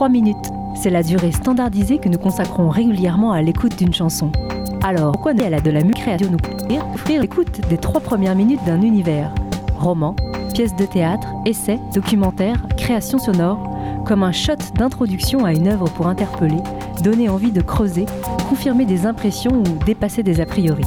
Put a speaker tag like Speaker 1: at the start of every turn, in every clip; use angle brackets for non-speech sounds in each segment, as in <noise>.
Speaker 1: 3 minutes. C'est la durée standardisée que nous consacrons régulièrement à l'écoute d'une chanson. Alors, pourquoi ne la de la création nous offrir l'écoute des trois premières minutes d'un univers? Roman, pièce de théâtre, essai, documentaire, création sonore, comme un shot d'introduction à une œuvre pour interpeller, donner envie de creuser, confirmer des impressions ou dépasser des a priori.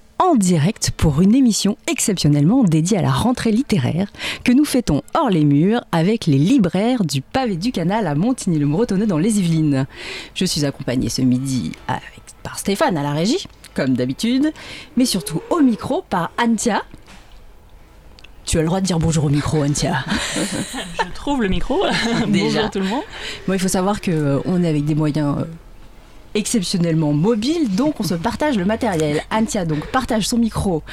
Speaker 1: en direct pour une émission exceptionnellement dédiée à la rentrée littéraire que nous fêtons hors les murs avec les libraires du pavé du canal à Montigny-le-Bretonneux dans les Yvelines. Je suis accompagnée ce midi par Stéphane à la régie, comme d'habitude, mais surtout au micro par Antia. Tu as le droit de dire bonjour au micro, Antia. <laughs>
Speaker 2: Je trouve le micro. <laughs> Déjà. bonjour tout le monde.
Speaker 1: Bon, il faut savoir qu'on euh, est avec des moyens euh, exceptionnellement mobile, donc on se partage le matériel. Antia donc partage son micro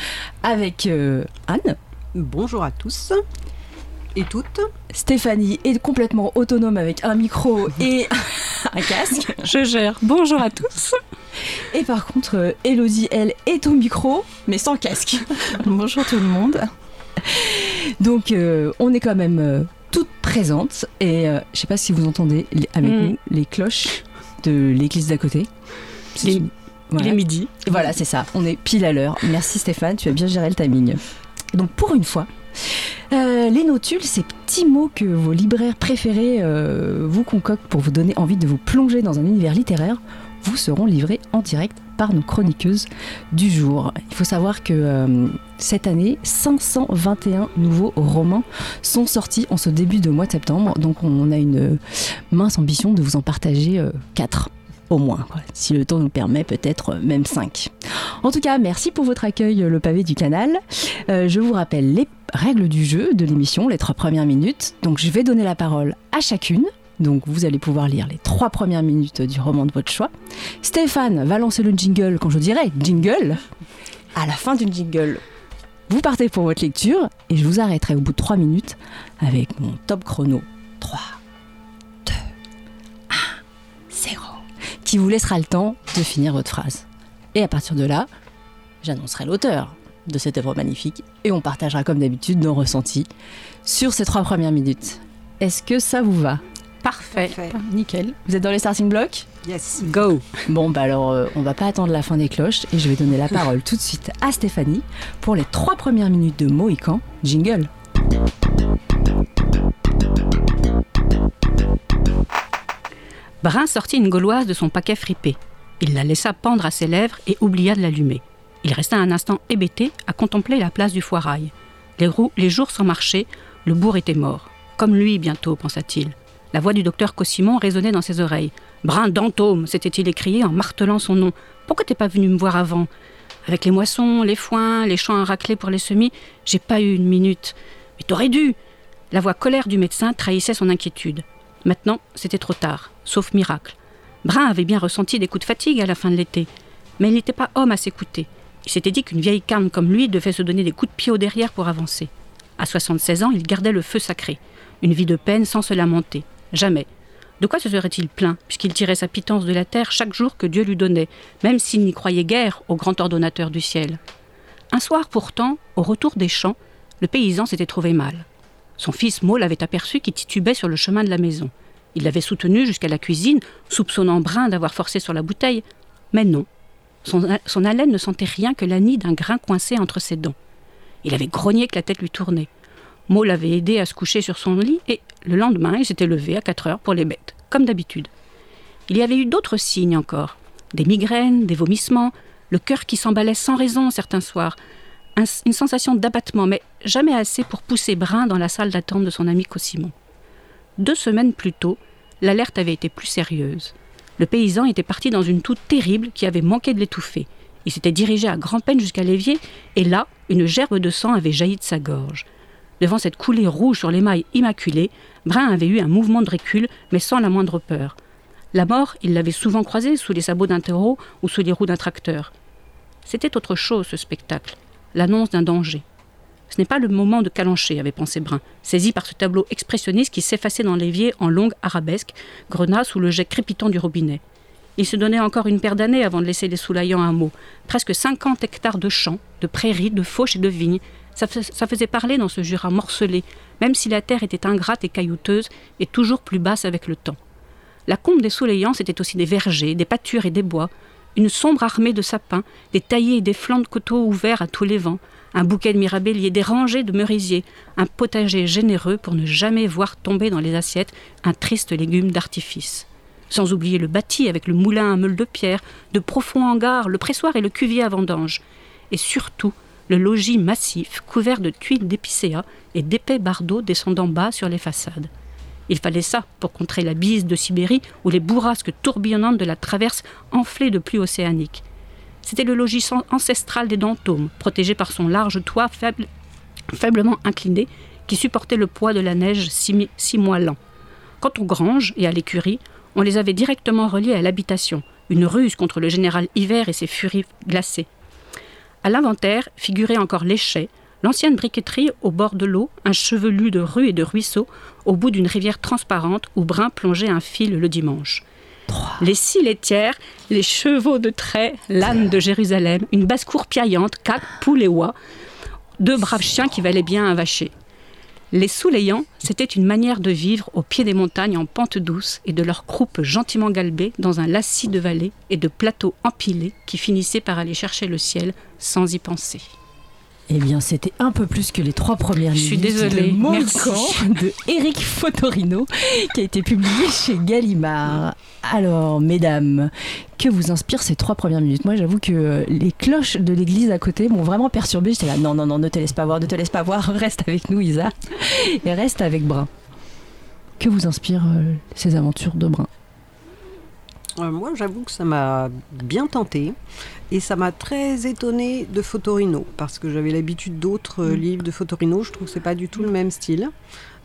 Speaker 1: avec euh, Anne.
Speaker 3: Bonjour à tous et toutes.
Speaker 1: Stéphanie est complètement autonome avec un micro et <laughs> un casque.
Speaker 2: Je gère. Bonjour à tous.
Speaker 1: Et par contre, euh, Elodie, elle, est au micro, mais sans casque. <laughs>
Speaker 2: Bonjour tout le monde.
Speaker 1: Donc, euh, on est quand même toutes présentes. Et je sais pas si vous entendez avec mm. nous les cloches de l'église d'à côté.
Speaker 2: Les, midi.
Speaker 1: Voilà, c'est ça. On est pile à l'heure. Merci Stéphane, tu as bien géré le timing. Donc pour une fois, euh, les notules, ces petits mots que vos libraires préférés euh, vous concoctent pour vous donner envie de vous plonger dans un univers littéraire, vous seront livrés en direct par nos chroniqueuses du jour. Il faut savoir que euh, cette année, 521 nouveaux romans sont sortis en ce début de mois de septembre. Donc on a une mince ambition de vous en partager 4 euh, au moins. Si le temps nous permet, peut-être même 5. En tout cas, merci pour votre accueil, le pavé du canal. Euh, je vous rappelle les règles du jeu de l'émission, les trois premières minutes. Donc je vais donner la parole à chacune donc vous allez pouvoir lire les trois premières minutes du roman de votre choix. Stéphane va lancer le jingle quand je dirai jingle. À la fin du jingle, vous partez pour votre lecture et je vous arrêterai au bout de trois minutes avec mon top chrono 3, 2, 1, 0, qui vous laissera le temps de finir votre phrase. Et à partir de là, j'annoncerai l'auteur de cette œuvre magnifique et on partagera comme d'habitude nos ressentis sur ces trois premières minutes. Est-ce que ça vous va?
Speaker 2: Parfait.
Speaker 1: Nickel. Vous êtes dans les starting blocks
Speaker 3: Yes.
Speaker 1: Go Bon, bah alors, euh, on va pas attendre la fin des cloches et je vais donner la <laughs> parole tout de suite à Stéphanie pour les trois premières minutes de Mohican. Jingle.
Speaker 4: Brun sortit une gauloise de son paquet fripé. Il la laissa pendre à ses lèvres et oublia de l'allumer. Il resta un instant hébété à contempler la place du foirail. Les, les jours sans marcher, le bourg était mort. Comme lui bientôt, pensa-t-il. La voix du docteur Cossimon résonnait dans ses oreilles. Brin d'Antôme s'était-il écrié en martelant son nom. Pourquoi t'es pas venu me voir avant? Avec les moissons, les foins, les champs à racler pour les semis, j'ai pas eu une minute. Mais t'aurais dû La voix colère du médecin trahissait son inquiétude. Maintenant, c'était trop tard, sauf miracle. Brin avait bien ressenti des coups de fatigue à la fin de l'été, mais il n'était pas homme à s'écouter. Il s'était dit qu'une vieille carne comme lui devait se donner des coups de pied au derrière pour avancer. À 76 ans, il gardait le feu sacré, une vie de peine sans se lamenter. Jamais. De quoi se serait-il plaint, puisqu'il tirait sa pitance de la terre chaque jour que Dieu lui donnait, même s'il n'y croyait guère au grand ordonnateur du ciel? Un soir pourtant, au retour des champs, le paysan s'était trouvé mal. Son fils Maul l'avait aperçu qui titubait sur le chemin de la maison. Il l'avait soutenu jusqu'à la cuisine, soupçonnant Brun d'avoir forcé sur la bouteille. Mais non. Son, haleine ne sentait rien que la nid d'un grain coincé entre ses dents. Il avait grogné que la tête lui tournait. Maud l'avait aidé à se coucher sur son lit et le lendemain, il s'était levé à 4 heures pour les bêtes, comme d'habitude. Il y avait eu d'autres signes encore des migraines, des vomissements, le cœur qui s'emballait sans raison certains soirs, une sensation d'abattement, mais jamais assez pour pousser Brun dans la salle d'attente de son ami Cosimon. Deux semaines plus tôt, l'alerte avait été plus sérieuse. Le paysan était parti dans une toux terrible qui avait manqué de l'étouffer. Il s'était dirigé à grand-peine jusqu'à l'évier, et là, une gerbe de sang avait jailli de sa gorge. Devant cette coulée rouge sur l'émail immaculé, Brun avait eu un mouvement de recul, mais sans la moindre peur. La mort, il l'avait souvent croisée sous les sabots d'un taureau ou sous les roues d'un tracteur. C'était autre chose, ce spectacle. l'annonce d'un danger. Ce n'est pas le moment de calancher, avait pensé Brun, saisi par ce tableau expressionniste qui s'effaçait dans l'évier en longue arabesque, grenat sous le jet crépitant du robinet. Il se donnait encore une paire d'années avant de laisser les Soulaillants un mot. Presque 50 hectares de champs, de prairies, de fauches et de vignes. Ça, faisait parler dans ce Jura morcelé, même si la terre était ingrate et caillouteuse, et toujours plus basse avec le temps. La combe des Soulaillants, c'était aussi des vergers, des pâtures et des bois, une sombre armée de sapins, des taillés et des flancs de coteaux ouverts à tous les vents, un bouquet de mirabelliers, des rangées de merisiers, un potager généreux pour ne jamais voir tomber dans les assiettes un triste légume d'artifice. Sans oublier le bâti avec le moulin à meule de pierre, de profonds hangars, le pressoir et le cuvier à vendange. Et surtout, le logis massif couvert de tuiles d'épicéa et d'épais bardeaux descendant bas sur les façades. Il fallait ça pour contrer la bise de Sibérie ou les bourrasques tourbillonnantes de la traverse enflée de pluie océanique. C'était le logis ancestral des Dantômes, protégé par son large toit faiblement incliné, qui supportait le poids de la neige six, mois lent. Quant aux granges et à l'écurie, on les avait directement reliés à l'habitation, une ruse contre le général Hiver et ses furies glacées. À l'inventaire figuraient encore l'échet, L'ancienne briqueterie au bord de l'eau, un chevelu de rues et de ruisseaux, au bout d'une rivière transparente où Brun plongeait un fil le dimanche. Les six laitières, les chevaux de trait, l'âne de Jérusalem, une basse-cour piaillante, quatre poules et oies, deux braves chiens qui valaient bien un vacher. Les soulayants, c'était une manière de vivre au pied des montagnes en pente douce et de leurs croupes gentiment galbées dans un lacis de vallées et de plateaux empilés qui finissaient par aller chercher le ciel sans y penser.
Speaker 1: Eh bien, c'était un peu plus que les trois premières
Speaker 4: Je suis désolée.
Speaker 1: De de Eric Fotorino, qui a été publié chez Gallimard. Alors, mesdames, que vous inspirent ces trois premières minutes? Moi, j'avoue que les cloches de l'église à côté m'ont vraiment perturbée. J'étais là, non, non, non, ne te laisse pas voir, ne te laisse pas voir, <laughs> reste avec nous, Isa, et reste avec Brun. Que vous inspirent euh, ces aventures de Brun?
Speaker 3: Euh, Moi, j'avoue que ça m'a bien tenté. Et ça m'a très étonné de Fotorino, parce que j'avais l'habitude d'autres mm. livres de Fotorino. Je trouve que c'est pas du tout le même style.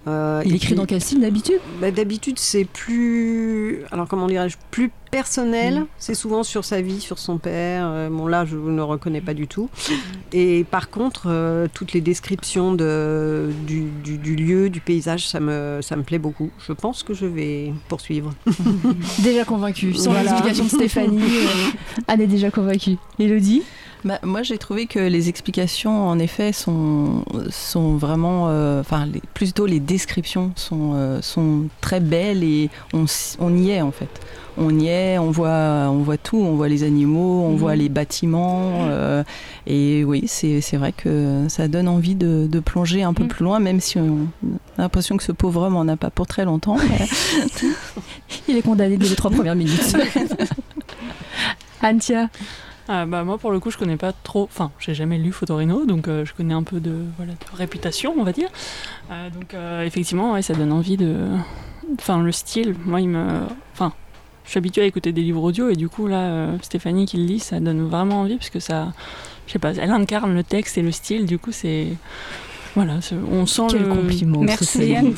Speaker 1: Euh, il écrit dans quel style d'habitude?
Speaker 3: Bah, D'habitude, c'est plus, alors comment dirais-je, plus personnel. Mm. C'est souvent sur sa vie, sur son père. Euh, bon là, je ne reconnais pas du tout. Mm. Et par contre, euh, toutes les descriptions de, du, du, lieu, du paysage, ça me, ça me plaît beaucoup. Je pense que je vais poursuivre. <laughs>
Speaker 1: déjà convaincue. Sans l'explication de Stéphanie, <laughs> Anne est déjà convaincue. Elodie
Speaker 5: bah, moi, j'ai trouvé que les explications, en effet, sont, sont vraiment. Euh, enfin, plutôt les descriptions sont, euh, sont très belles et on, on, y est, en fait. On y est, on voit, on voit tout, on voit les animaux, on mhm. voit les bâtiments. Euh, et oui, c'est vrai que ça donne envie de, de plonger un peu mhm. plus loin, même si on a l'impression que ce pauvre homme n'en a pas pour très longtemps. <laughs>
Speaker 1: Il est condamné dès les trois premières minutes. <laughs> Antia
Speaker 2: ah, bah, moi, pour le coup, je connais pas trop. Enfin, j'ai jamais lu Fotorino, donc euh, je connais un peu de, voilà, de réputation, on va dire. Euh, donc, euh, effectivement, ouais, ça donne envie de. Enfin, le style, moi, il me. Enfin, je suis habituée à écouter des livres audio, et du coup, là, Stéphanie qui le lit, ça donne vraiment envie, parce que ça. Je sais pas, elle incarne le texte et le style, du coup, c'est. Voilà, on sent
Speaker 1: Quel le compliment.
Speaker 2: Merci Anne.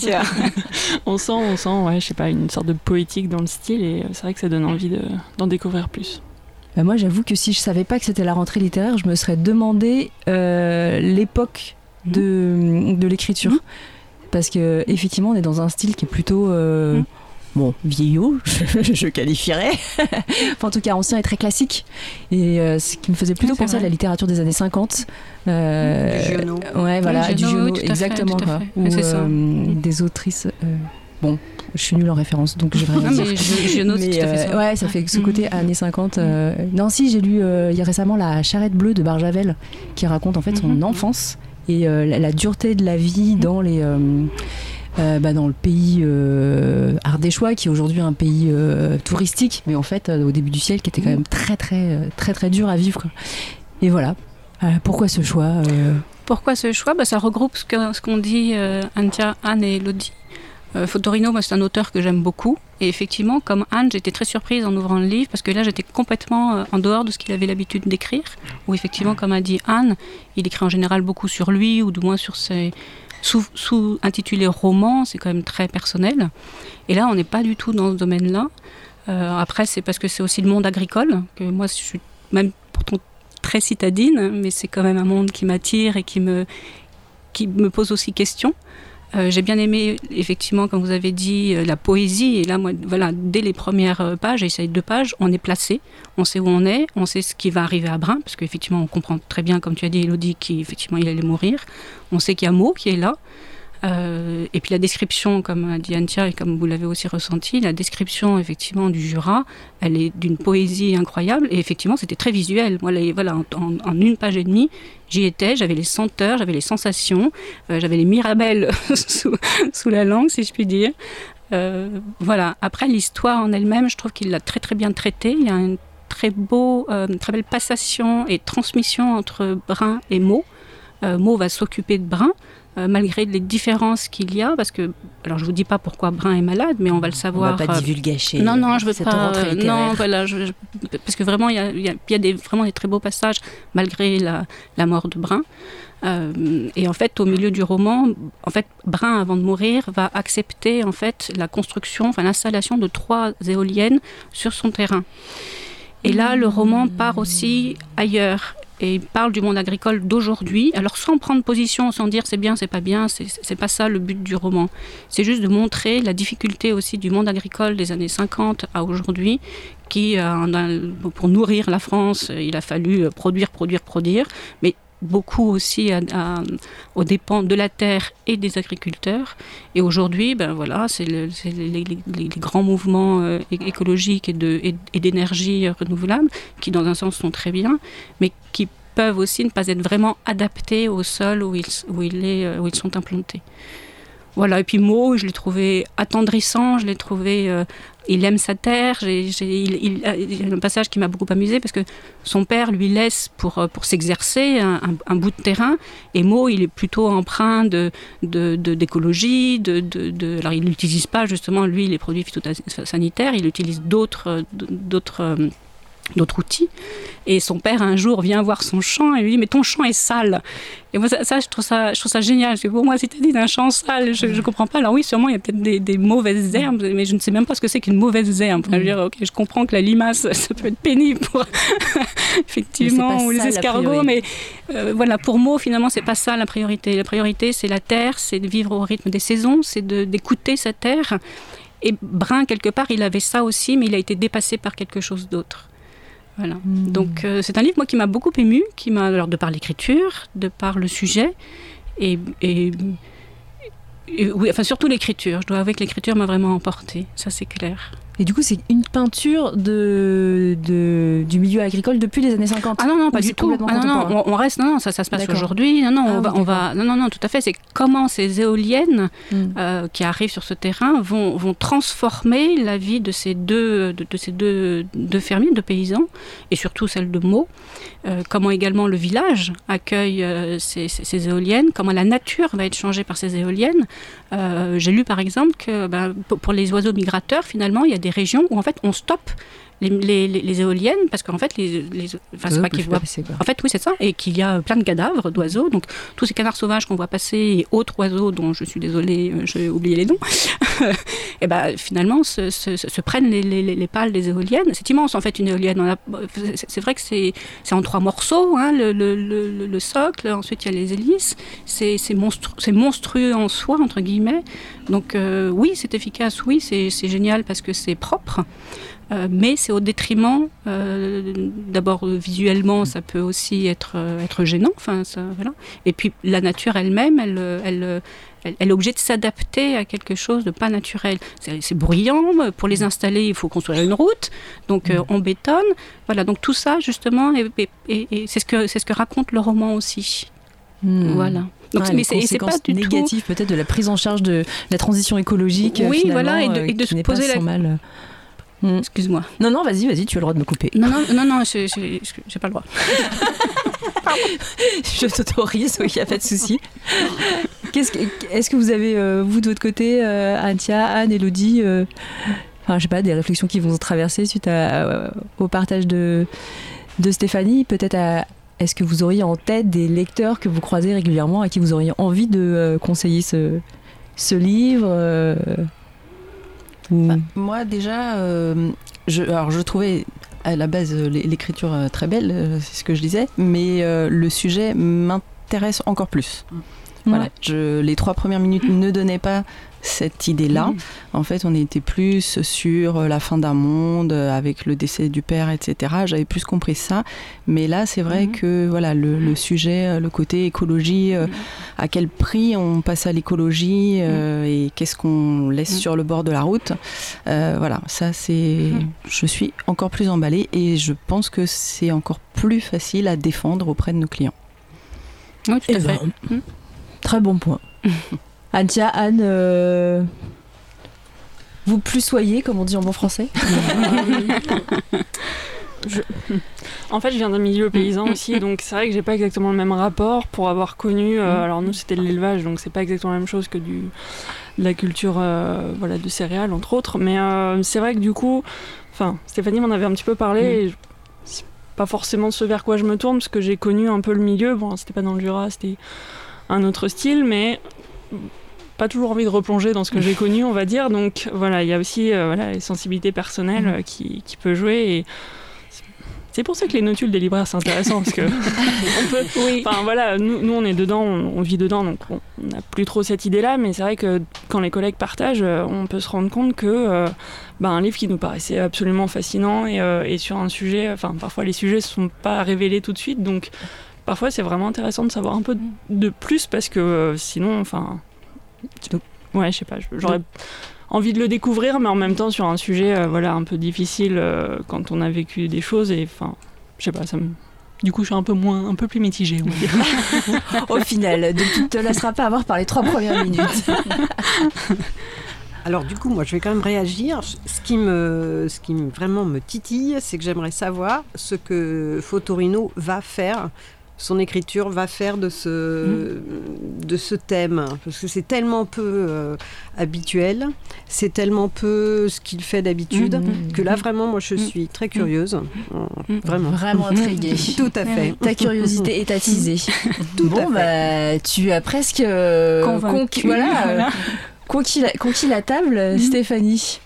Speaker 2: <laughs> on sent, on sent, ouais, je sais pas, une sorte de poétique dans le style et c'est vrai que ça donne envie d'en découvrir plus.
Speaker 1: Bah, moi, j'avoue que si je savais pas que c'était la rentrée littéraire, je me serais demandé euh, l'époque mhm. de, de l'écriture. Mhm. Parce que effectivement, on est dans un style qui est plutôt euh, bon vieillot, <laughs> je, qualifierais. <laughs> enfin, en tout cas, ancien et très classique. Et euh, ce qui me faisait plutôt penser à la littérature des années 50.
Speaker 3: Euh, du Giono.
Speaker 1: Ouais, voilà, du Giono, exactement. Ou, des autrices. bon, je suis nulle en référence, donc j'ai vraiment.
Speaker 2: mais je, note mais,
Speaker 1: euh,
Speaker 2: ça.
Speaker 1: Ouais, ça fait ce côté mm. années 50. Euh, non, si, j'ai lu euh, il y a récemment La charrette bleue de Barjavel, qui raconte en fait son mm-hmm. enfance et la, dureté de la vie mm. dans les. bah, dans le pays ardéchois, qui est aujourd'hui un pays touristique, mais en fait, au début du siècle, qui était quand même très, très, très, très dur à vivre. Quoi. Et voilà. pourquoi ce choix
Speaker 4: Pourquoi ce choix? Bah, Ça regroupe ce qu'ont dit Anne et Lodi. Euh, Fotorino, c'est un auteur que j'aime beaucoup. Et effectivement, comme Anne, j'étais très surprise en ouvrant le livre parce que là, j'étais complètement euh, en dehors de ce qu'il avait l'habitude d'écrire. Ou effectivement, comme a dit Anne, il écrit en général beaucoup sur lui ou du moins sur ses sous-intitulés romans. C'est quand même très personnel. Et là, on n'est pas du tout dans ce domaine-là. Euh, après, c'est parce que c'est aussi le monde agricole que moi, je suis même pourtant très citadine, mais c'est quand même un monde qui m'attire et qui me, qui me pose aussi question. Euh, j'ai bien aimé, effectivement, comme vous avez dit, euh, la poésie. Et là, moi, voilà, dès les premières euh, pages, et ces deux pages, on est placé, on sait où on est, on sait ce qui va arriver à Brun, parce qu'effectivement, on comprend très bien, comme tu as dit, Elodie, qu'effectivement, il allait mourir. On sait qu'il y a Mo qui est là. Euh, et puis la description, comme a dit Antia et comme vous l'avez aussi ressenti, la description effectivement du Jura, elle est d'une poésie incroyable et effectivement c'était très visuel. Moi, voilà, en, une page et demie, j'y étais, j'avais les senteurs, j'avais les sensations, euh, j'avais les mirabelles <laughs> sous, la langue, si je puis dire. Euh, voilà. Après l'histoire en elle-même, je trouve qu'il l'a très très bien traitée. Il y a une très beau, très belle passation et transmission entre Brun et Mo. Mo va s'occuper de Brun. Euh, malgré les différences qu'il y a, parce que, alors je vous dis pas pourquoi Brun est malade, mais on va le savoir.
Speaker 1: On va pas
Speaker 4: euh,
Speaker 1: divulgacher.
Speaker 4: Non, non, je veux pas. Euh, non, voilà, parce que vraiment, il y a, y a des, vraiment des très beaux passages malgré la, la mort de Brun. et en fait, au milieu du roman, en fait, Brun, avant de mourir, va accepter en fait la construction, enfin l'installation de trois éoliennes sur son terrain. Et là, le roman part aussi ailleurs et il parle du monde agricole d'aujourd'hui. Alors sans prendre position, sans dire c'est bien, c'est pas bien, c'est pas ça le but du roman. C'est juste de montrer la difficulté aussi du monde agricole des années 50 à aujourd'hui, qui euh, pour nourrir la France, il a fallu produire, produire, produire, mais beaucoup aussi aux dépens de la terre et des agriculteurs. Et aujourd'hui, ben voilà, c'est les, grands mouvements euh, écologiques et d'énergie renouvelable qui, dans un sens, sont très bien, mais qui peuvent aussi ne pas être vraiment adaptés au sol où ils, où euh, où ils sont implantés. Voilà, et puis Mo, je l'ai trouvé attendrissant, je l'ai trouvé euh, il aime sa terre. il, y a un passage qui m'a beaucoup amusé parce que son père lui laisse pour, euh, pour s'exercer un, bout de terrain. Et Mo, il est plutôt empreint de, d'écologie. De, de, alors, il n'utilise pas justement, lui, les produits phytosanitaires. Il utilise d'autres, euh, d'autres outils. Et son père, un jour, vient voir son champ et lui dit Mais ton champ est sale. Et moi, ça, je, trouve ça, je trouve ça génial. Parce que pour moi, si tu dit d'un champ sale, je ne comprends pas. Alors, oui, sûrement, il y a peut-être des, mauvaises herbes, mais je ne sais même pas ce que c'est qu'une mauvaise herbe. Enfin, je, veux dire, ok, je comprends que la limace, <laughs> ça peut être pénible pour. <laughs> Effectivement, ou les escargots. Mais euh, voilà, pour moi, finalement, c'est pas ça la priorité. La priorité, c'est la terre, c'est de vivre au rythme des saisons, c'est d'écouter sa terre. Et Brun, quelque part, il avait ça aussi, mais il a été dépassé par quelque chose d'autre. Voilà. Hmm. Donc euh, c'est un livre moi qui m'a beaucoup ému, qui m'a alors de par l'écriture, de par le sujet et, et, oui, enfin surtout l'écriture. Je dois avouer que l'écriture m'a vraiment emporté, ça c'est clair.
Speaker 1: Et du coup, c'est une peinture de, de, du milieu agricole depuis les années 50
Speaker 4: Ah non, non, pas du tout. Ah non, non, on, reste, non, non, ça, ça se passe aujourd'hui. Non, non, ah on, va, on va, non, non, non, tout à fait. C'est comment ces éoliennes hmm. euh, qui arrivent sur ce terrain vont, vont transformer la vie de ces deux, de, ces deux, deux fermiers, de paysans, et surtout celle de Meaux. Euh, comment également le village accueille euh, ces, ces, éoliennes, comment la nature va être changée par ces éoliennes. J'ai lu par exemple que ben, pour les oiseaux migrateurs, finalement, il y a des régions où en fait on stoppe les, éoliennes, parce qu'en fait, les, enfin, c'est pas qu'ils voient. En fait, oui, c'est ça, et qu'il y a plein de cadavres d'oiseaux. Donc, tous ces canards sauvages qu'on voit passer et autres oiseaux dont je suis désolée, euh, j'ai oublié les noms, <laughs> et ben finalement se, se, prennent les, pales des éoliennes. C'est immense en fait une éolienne. C'est vrai que c'est en trois morceaux, hein, le, le, le, socle, ensuite il y a les hélices. C'est monstru monstrueux en soi, entre guillemets. Donc, euh, oui, c'est efficace, oui, c'est génial parce que c'est propre. Euh, mais c'est au détriment, euh, d'abord visuellement, ça peut aussi être, euh, être gênant. Enfin, ça, voilà. Et puis la nature elle-même, elle, elle, elle, est obligée de s'adapter à quelque chose de pas naturel. C'est bruyant, pour les installer, il faut construire une route, donc mm. on bétonne. Voilà, donc tout ça, justement, et, c'est ce, que, ce que raconte le roman aussi. Mm. Voilà.
Speaker 1: Donc, mais c'est pas du négatif peut-être de la prise en charge de la transition écologique.
Speaker 4: Oui, voilà, et de, se poser la. Mal. Mm. Excuse-moi.
Speaker 1: Non, non, vas-y, vas-y, tu as le droit de me couper.
Speaker 4: Non, non, non, non j'ai pas le droit. <laughs>
Speaker 1: je t'autorise, il n'y a pas de souci. Est-ce que, est que vous avez, euh, vous de votre côté, euh, Antia, Anne, Elodie, euh, enfin, je sais pas, des réflexions qui vont se traverser suite à, au partage de, de Stéphanie Peut-être est-ce que vous auriez en tête des lecteurs que vous croisez régulièrement à qui vous auriez envie de conseiller ce, ce livre
Speaker 5: bah, moi déjà, euh, je, alors je trouvais à la base, euh, l'é- l'écriture euh, très belle, c'est ce que je disais, mais euh, le sujet m'intéresse encore plus. Voilà, je, les trois premières minutes ne donnaient pas cette idée-là. En fait, on était plus sur la fin d'un monde euh, avec le décès du père, etc. J'avais plus compris ça, mais là, c'est vrai
Speaker 4: Mhm.
Speaker 5: que voilà, le, le sujet, euh, le côté écologie, euh, à quel prix on passe à l'écologie euh, et qu'est-ce qu'on laisse sur le bord de la route. Euh, voilà, ça c'est. Je suis encore plus emballée et je pense que c'est encore plus facile à défendre auprès de nos clients.
Speaker 4: Oui, tout à
Speaker 1: Eh
Speaker 4: fait.
Speaker 1: ben, Très bon point. <laughs> Antia, Anne, euh, vous plus soyez, comme on dit en bon français. <laughs>
Speaker 2: En fait, je viens d'un milieu paysan aussi, donc c'est vrai que j'ai pas exactement le même rapport pour avoir connu. euh,
Speaker 4: Mm.
Speaker 2: alors nous, c'était de l'élevage, donc c'est pas exactement la même chose que du de la culture, euh, voilà, de céréales entre autres. Mais euh, c'est vrai que du coup, enfin, Stéphanie m'en avait un petit peu parlé.
Speaker 4: Mm.
Speaker 2: Et je- c'est pas forcément ce vers quoi je me tourne, parce que j'ai connu un peu le milieu. Bon, c'était pas dans le Jura, c'était un autre style, mais pas toujours envie de replonger dans ce que j'ai connu, on va dire. Donc voilà, il y a aussi euh, voilà, les sensibilités personnelles euh, qui, qui peut jouer. Et c'est pour ça que les notules des libraires, c'est intéressant, parce que <laughs> on peut, Enfin voilà, nous, nous, on est dedans, on, on vit dedans, donc on n'a plus trop cette idée-là, mais c'est vrai que quand les collègues partagent, euh, on peut se rendre compte que euh, bah, un livre qui nous paraissait absolument fascinant et, euh, et sur un sujet, enfin parfois les sujets ne sont pas révélés tout de suite, donc parfois c'est vraiment intéressant de savoir un peu de plus parce que euh, sinon, enfin, ouais, je sais pas, j'aurais envie de le découvrir, mais en même temps sur un sujet, euh, voilà, un peu difficile euh, quand on a vécu des choses et enfin, je sais pas, ça me du coup, je suis un peu moins, un peu plus mitigée, on va dire. <laughs>
Speaker 1: Au final, donc tu ne te laisseras pas avoir par les trois premières minutes. <laughs>
Speaker 3: Alors du coup, moi, je vais quand même réagir. Ce qui me, ce qui me- vraiment me titille, c'est que j'aimerais savoir ce que Fotorino va faire, son écriture va faire de ce, de ce thème, parce que c'est tellement peu euh, habituel, c'est tellement peu ce qu'il fait d'habitude,
Speaker 1: Mhm.
Speaker 3: que là, vraiment, moi, je suis très curieuse,
Speaker 4: Mhm.
Speaker 3: vraiment.
Speaker 1: Vraiment intriguée. <laughs>
Speaker 3: Tout à fait.
Speaker 1: Ta curiosité est attisée. <laughs>
Speaker 3: Tout
Speaker 1: bon,
Speaker 3: à fait.
Speaker 1: bah, tu as presque euh,
Speaker 4: Convaincu.
Speaker 1: voilà, <laughs> euh, conquis, la, conquis la table, Stéphanie.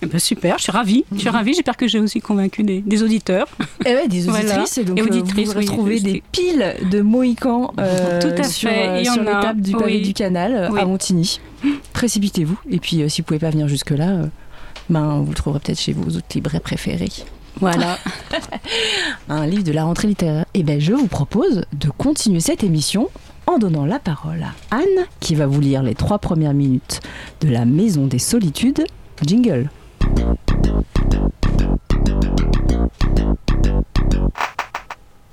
Speaker 4: Eh ben, super, je suis ravie. Je suis ravie. J'espère que j'ai aussi convaincu des, des auditeurs.
Speaker 1: Et ouais, des <laughs>
Speaker 4: Voilà.
Speaker 1: auditrices. Donc,
Speaker 4: Et
Speaker 1: euh,
Speaker 4: auditrices,
Speaker 1: vous retrouvez des piles de Mohicans euh,
Speaker 4: Tout à
Speaker 1: sur,
Speaker 4: fait,
Speaker 1: sur l'étape du pavé
Speaker 4: oui.
Speaker 1: du canal euh,
Speaker 4: Oui.
Speaker 1: à Montigny. Précipitez-vous. Et puis, euh, si vous pouvez pas venir jusque-là, euh, ben, vous le trouverez peut-être chez vos autres libraires préférés.
Speaker 4: Voilà. <laughs>
Speaker 1: un livre de la rentrée littéraire. Et ben je vous propose de continuer cette émission en donnant la parole à Anne qui va vous lire les trois premières minutes de La Maison des Solitudes. Jingle.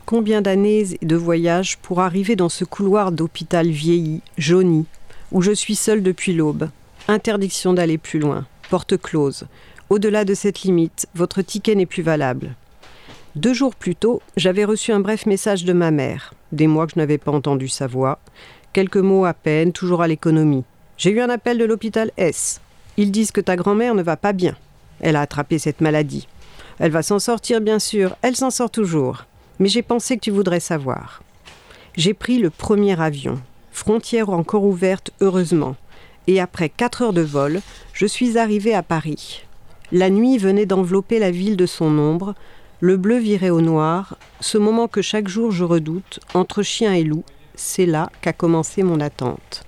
Speaker 3: Combien d'années et de voyages pour arriver dans ce couloir d'hôpital vieilli, jauni, où je suis seule depuis l'aube? Interdiction d'aller plus loin, porte close. Au-delà de cette limite, votre ticket n'est plus valable. Deux jours plus tôt, j'avais reçu un bref message de ma mère, des mois que je n'avais pas entendu sa voix, quelques mots à peine, toujours à l'économie. J'ai eu un appel de l'hôpital S. Ils disent que ta grand-mère ne va pas bien. Elle a attrapé cette maladie. Elle va s'en sortir, bien sûr, elle s'en sort toujours mais j'ai pensé que tu voudrais savoir. J'ai pris le premier avion, frontière encore ouverte heureusement, et après quatre heures de vol, je suis arrivée à Paris. La nuit venait d'envelopper la ville de son ombre, le bleu virait au noir, ce moment que chaque jour je redoute, entre chien et loup, c'est là qu'a commencé mon attente.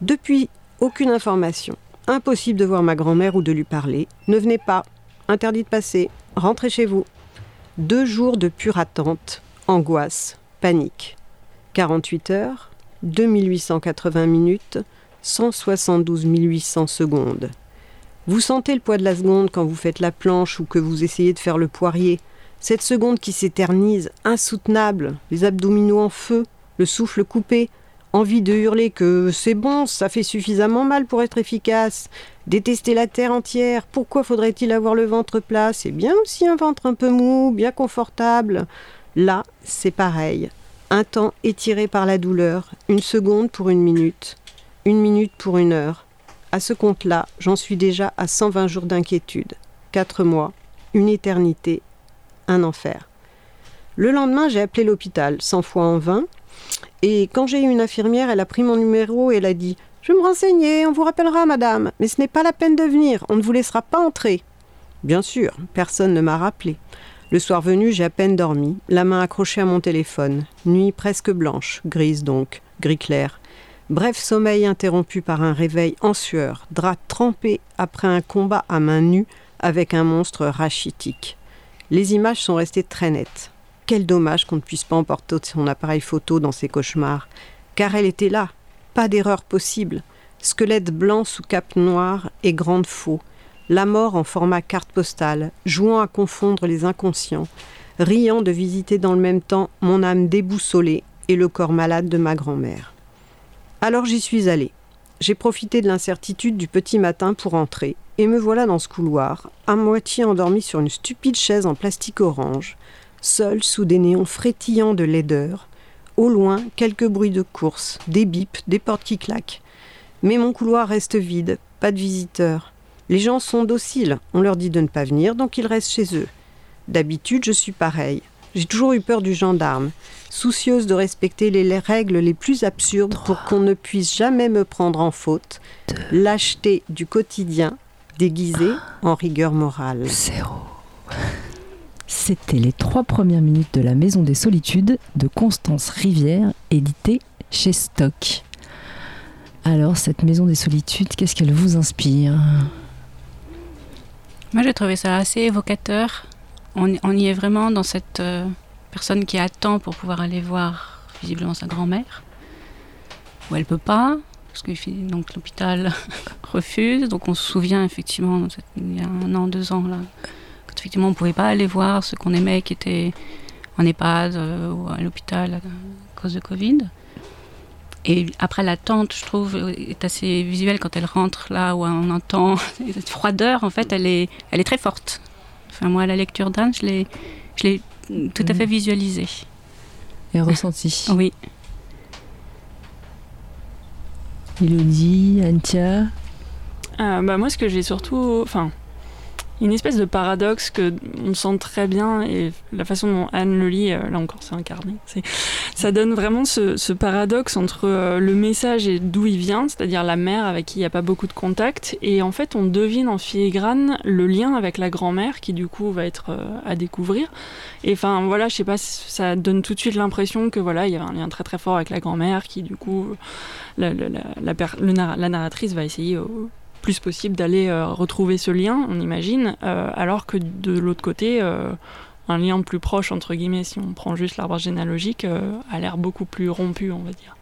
Speaker 3: Depuis, aucune information. Impossible de voir ma grand-mère ou de lui parler. Ne venez pas. Interdit de passer. Rentrez chez vous. Deux jours de pure attente, angoisse, panique. 48 heures, 2880 minutes, 172 800 secondes. Vous sentez le poids de la seconde quand vous faites la planche ou que vous essayez de faire le poirier. Cette seconde qui s'éternise, insoutenable, les abdominaux en feu, le souffle coupé, envie de hurler que c'est bon, ça fait suffisamment mal pour être efficace, détester la terre entière, pourquoi faudrait-il avoir le ventre plat? C'est bien aussi un ventre un peu mou, bien confortable. Là, c'est pareil. Un temps étiré par la douleur, une seconde pour une minute, une minute pour une heure. À ce compte-là, j'en suis déjà à 120 jours d'inquiétude. Quatre mois, une éternité, un enfer. Le lendemain, j'ai appelé l'hôpital, cent fois en vain, et quand j'ai eu une infirmière, elle a pris mon numéro et elle a dit Je vais me renseigner, on vous rappellera, madame, mais ce n'est pas la peine de venir, on ne vous laissera pas entrer. Bien sûr, personne ne m'a rappelé. Le soir venu, j'ai à peine dormi, la main accrochée à mon téléphone. Nuit presque blanche, grise donc, gris clair. Bref sommeil interrompu par un réveil en sueur, drap trempé après un combat à main nue avec un monstre rachitique. Les images sont restées très nettes. Quel dommage qu'on ne puisse pas emporter son appareil photo dans ses cauchemars, car elle était là, pas d'erreur possible. Squelette blanc sous cape noire et grande faux, la mort en format carte postale, jouant à confondre les inconscients, riant de visiter dans le même temps mon âme déboussolée et le corps malade de ma grand-mère. Alors j'y suis allée. J'ai profité de l'incertitude du petit matin pour entrer, et me voilà dans ce couloir, à moitié endormi sur une stupide chaise en plastique orange, seul sous des néons frétillants de laideur, au loin quelques bruits de course, des bips, des portes qui claquent. Mais mon couloir reste vide, pas de visiteurs. Les gens sont dociles, on leur dit de ne pas venir, donc ils restent chez eux. D'habitude, je suis pareil. J'ai toujours eu peur du gendarme, soucieuse de respecter les règles les plus absurdes pour qu'on ne puisse jamais me prendre en faute, lâcheté du quotidien déguisée en rigueur morale.
Speaker 1: C'était les trois premières minutes de La Maison des Solitudes de Constance Rivière, édité chez Stock. Alors, cette Maison des Solitudes, qu'est-ce qu'elle vous inspire?
Speaker 4: Moi, j'ai trouvé ça assez évocateur. On, y est vraiment dans cette euh, personne qui attend pour pouvoir aller voir visiblement sa grand-mère, où elle peut pas, parce que donc l'hôpital <laughs> refuse. Donc on se souvient effectivement, il y a un an, deux ans là, effectivement on pouvait pas aller voir ceux qu'on aimait qui étaient en EHPAD euh, ou à l'hôpital à cause de Covid. Et après l'attente, je trouve, est assez visuelle quand elle rentre là où on entend <laughs> cette froideur. En fait, elle est, elle est très forte. Enfin, moi, à la lecture d'Anne, je l'ai, je l'ai tout à
Speaker 1: Mhm.
Speaker 4: fait visualisée.
Speaker 1: Et ressenti <laughs>
Speaker 4: Oui.
Speaker 1: Elodie, Antia
Speaker 2: Euh, bah, moi, ce que j'ai surtout. Enfin, une espèce de paradoxe que on sent très bien et la façon dont Anne le lit, euh, là encore, c'est incarné. Ça donne vraiment ce, ce paradoxe entre euh, le message et d'où il vient, c'est-à-dire la mère avec qui il n'y a pas beaucoup de contact, et en fait, on devine en filigrane le lien avec la grand-mère qui, du coup, va être euh, à découvrir. Et enfin, voilà, je sais pas, ça donne tout de suite l'impression que voilà, il y avait un lien très très fort avec la grand-mère qui, du coup, la, la, la, la narratrice va essayer plus possible d'aller euh, retrouver ce lien, on imagine, euh, alors que de l'autre côté, euh, un lien plus proche, entre guillemets, si on prend juste l'arbre généalogique, a l'air beaucoup plus rompu, on va dire.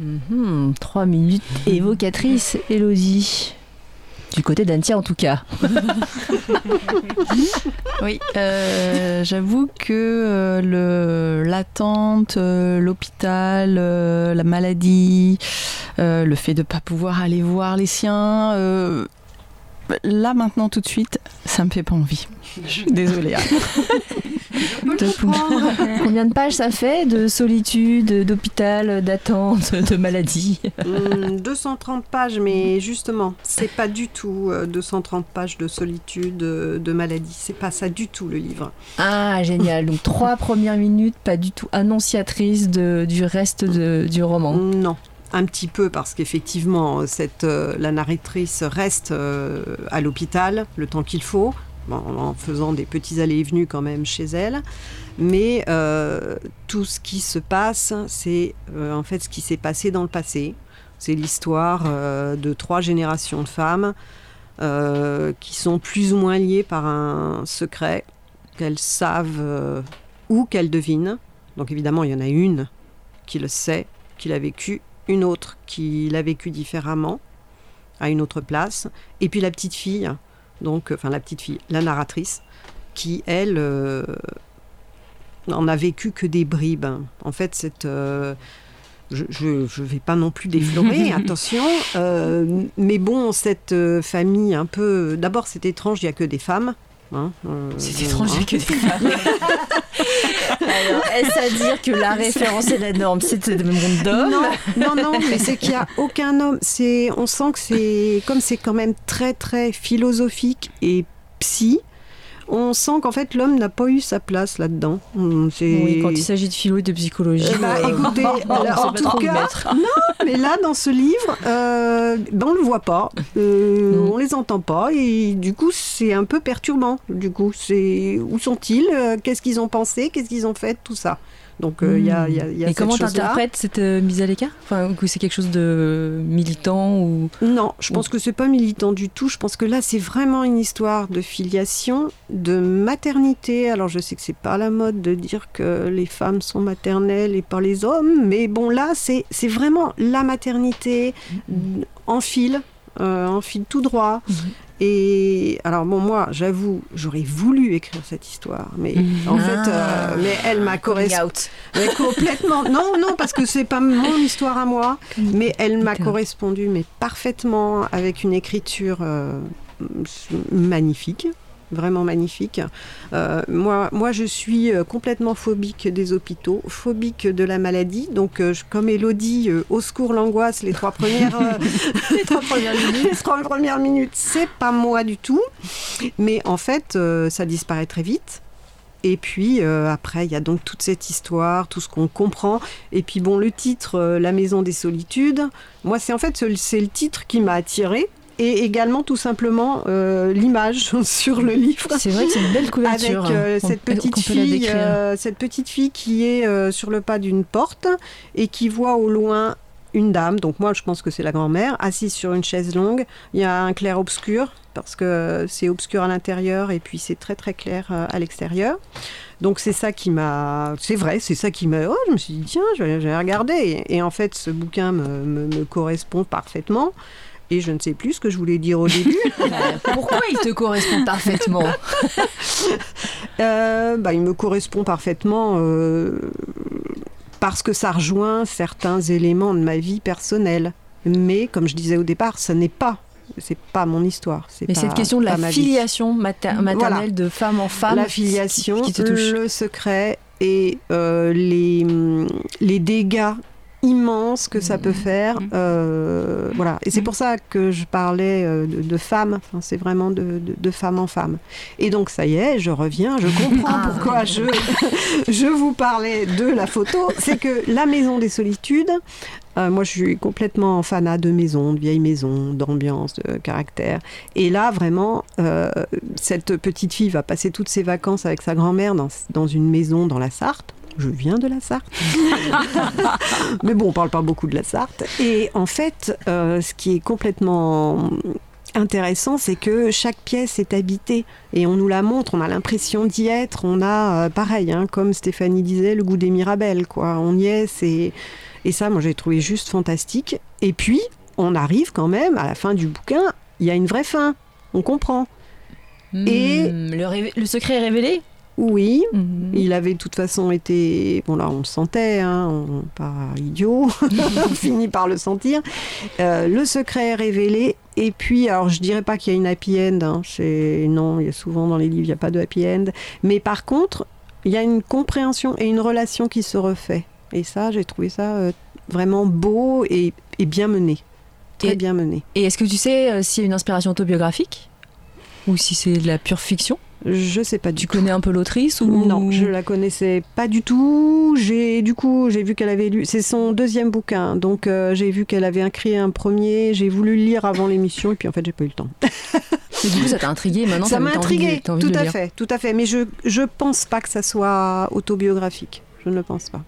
Speaker 1: Mhm, Trois minutes évocatrices, Elodie. Du côté d'Antia en tout cas. <laughs>
Speaker 5: Oui, euh, j'avoue que euh, l'attente, euh, l'hôpital, la maladie, le fait de ne pas pouvoir aller voir les siens, là maintenant tout de suite, ça me fait pas envie. <laughs> Je suis désolée.
Speaker 1: Combien de pages ça fait de solitude, d'hôpital, d'attente, de maladie
Speaker 3: Hum, 230 pages, mais justement, c'est pas du tout euh, 230 pages de solitude, euh, de maladie. C'est pas ça du tout le livre.
Speaker 1: Ah, génial. Donc trois premières minutes, pas du tout annonciatrices de, du reste de- du roman.
Speaker 3: Non. Un petit peu parce qu'effectivement, cette, euh, la narratrice reste euh, à l'hôpital le temps qu'il faut, en faisant des petits allées et venues quand même chez elle. Mais euh, tout ce qui se passe, c'est en fait ce qui s'est passé dans le passé. C'est l'histoire de trois générations de femmes qui sont plus ou moins liées par un secret qu'elles savent ou qu'elles devinent. Donc évidemment, il y en a une qui le sait, qui l'a vécu, une autre qui l'a vécu différemment, à une autre place, et puis la petite fille, donc, enfin la petite fille, la narratrice, qui, elle, euh, n'en a vécu que des bribes. En fait, cette... euh, je ne vais pas non plus déflorer, <laughs> attention. euh, mais bon, cette famille un peu... D'abord, c'est étrange, il n'y a que des femmes. Hein, euh,
Speaker 1: C'est
Speaker 3: bon,
Speaker 1: étrange
Speaker 3: hein.
Speaker 1: que des femmes. <laughs> Alors, est-ce à dire que la <laughs> référence et la norme, c'est le monde d'hommes
Speaker 3: Non, non, non, mais c'est qu'il n'y a aucun homme. C'est, on sent que c'est, comme c'est quand même très, très philosophique et psy, on sent qu'en fait l'homme n'a pas eu sa place là-dedans.
Speaker 1: Oui, quand il s'agit de philo et de psychologie.
Speaker 3: Eh ben,
Speaker 1: euh,
Speaker 3: écoutez, <laughs> en tout cas,
Speaker 1: mettre. <laughs>
Speaker 3: mais là, dans ce livre, euh, ben, on le voit pas, euh,
Speaker 1: Mm.
Speaker 3: on les entend pas, et du coup, c'est un peu perturbant. Du coup, c'est où sont-ils? Euh, Qu'est-ce qu'ils ont pensé? Qu'est-ce qu'ils ont fait? Tout ça. Donc, euh, il y a, il y a- y a
Speaker 1: Et
Speaker 3: cette
Speaker 1: comment
Speaker 3: chose-là.
Speaker 1: t'interprètes cette euh, mise à l'écart? Enfin, ou que c'est quelque chose de militant ou
Speaker 3: Non, je pense que c'est pas militant du tout. Je pense que là, c'est vraiment une histoire de filiation, de maternité. Alors, je sais que c'est pas la mode de dire que les femmes sont maternelles et pas les hommes, mais bon, là, c'est vraiment la maternité en fil, euh, en fil tout droit.
Speaker 1: Mhm.
Speaker 3: Et alors bon moi j'avoue j'aurais voulu écrire cette histoire mais en
Speaker 1: Ah.
Speaker 3: fait euh, mais elle m'a correspondu complètement. Non, non, parce que c'est pas mon histoire à moi, mais elle m'a correspondu, mais parfaitement avec une écriture euh, magnifique. Vraiment magnifique. Euh, moi, moi, je suis euh, complètement phobique des hôpitaux, phobique de la maladie. Donc, euh, je- comme Elodie, euh, au secours l'angoisse, les trois premières, <laughs> les trois premières minutes, les trois premières minutes, c'est pas moi du tout. Mais en fait, ça disparaît très vite. Et puis euh, après, il y a donc toute cette histoire, tout ce qu'on comprend. Et puis bon, le titre, euh, La Maison des Solitudes, moi c'est en fait ce- c'est le titre qui m'a attiré. Et également tout simplement euh, l'image <laughs> sur le livre.
Speaker 1: C'est vrai que c'est une belle
Speaker 3: Avec
Speaker 1: couverture.
Speaker 3: euh,
Speaker 1: On-
Speaker 3: cette, petite fille, euh, cette petite fille qui est euh, sur le pas d'une porte et qui voit au loin une dame, donc moi je pense que c'est la grand-mère, assise sur une chaise longue. Il y a un clair-obscur parce que c'est obscur à l'intérieur et puis c'est très très clair à l'extérieur. Donc c'est ça qui m'a... C'est vrai, c'est ça qui m'a... Oh, je me suis dit, tiens, je vais, regarder. Et, et en fait, ce bouquin me, me- me correspond parfaitement. Et je ne sais plus ce que je voulais dire au début.
Speaker 1: Bah, <laughs> Pourquoi il te correspond parfaitement?
Speaker 3: Euh, bah, il me correspond parfaitement euh, parce que ça rejoint certains éléments de ma vie personnelle. Mais comme je disais au départ, ce n'est pas, c'est pas mon histoire. c'est
Speaker 1: Mais
Speaker 3: pas-
Speaker 1: cette question de la filiation mater- maternelle
Speaker 3: Voilà.
Speaker 1: de femme en femme,
Speaker 3: la filiation,
Speaker 1: qui te touche.
Speaker 3: le secret et euh, les, les dégâts immenses que ça peut faire.
Speaker 4: Mhm.
Speaker 3: euh, voilà. Et c'est pour ça que je parlais euh, de, de femmes. Enfin, c'est vraiment de, de, de femme en femme. Et donc, ça y est, je reviens. Je comprends
Speaker 1: Ah.
Speaker 3: pourquoi je, <laughs> je vous parlais de la photo. C'est que la maison des solitudes, euh, moi, je suis complètement fanat de maisons, de vieilles maisons, d'ambiance, de caractère. Et là, vraiment, euh, cette petite fille va passer toutes ses vacances avec sa grand-mère dans, dans une maison dans la Sarthe. Je viens de la Sarthe. <laughs> Mais bon, on parle pas beaucoup de la Sarthe. Et en fait, euh, ce qui est complètement intéressant, c'est que chaque pièce est habitée et on nous la montre, on a l'impression d'y être. On a, euh, pareil, hein, comme Stéphanie disait, le goût des Mirabelles, quoi. On y est, c'est... Et ça, moi, j'ai trouvé juste fantastique. Et puis, on arrive quand même, à la fin du bouquin, il y a une vraie fin. On comprend. Et-
Speaker 1: le, révé- le secret est révélé?
Speaker 3: Oui,
Speaker 1: Mhm.
Speaker 3: Il avait de toute façon été, bon là on le sentait, hein, on, pas idiot, <laughs> on <laughs> finit par le sentir. Euh, le secret est révélé et puis alors je dirais pas qu'il y a une happy end, hein, c'est non, il y a souvent dans les livres il n'y a pas de happy end, mais par contre il y a une compréhension et une relation qui se refait et ça j'ai trouvé ça euh, vraiment beau et, et bien mené, très
Speaker 1: Et-
Speaker 3: bien mené.
Speaker 1: Et est-ce que tu sais euh, s'il y a une inspiration autobiographique Ou si c'est de la pure fiction?
Speaker 3: Je sais pas du
Speaker 1: Tu
Speaker 3: tout.
Speaker 1: connais un peu l'autrice ou...
Speaker 3: Non, je la connaissais pas du tout. J'ai du coup, j'ai vu qu'elle avait lu. C'est son deuxième bouquin, donc euh, j'ai vu qu'elle avait écrit un premier. J'ai voulu le lire avant l'émission et puis en fait, j'ai pas eu le temps. <laughs>
Speaker 1: Et du coup, ça t'a intrigué. Maintenant,
Speaker 3: ça m'a
Speaker 1: envie
Speaker 3: tout
Speaker 1: de
Speaker 3: à
Speaker 1: lire.
Speaker 3: fait, tout à fait. Mais je je pense pas que ça soit autobiographique. Je ne le pense pas.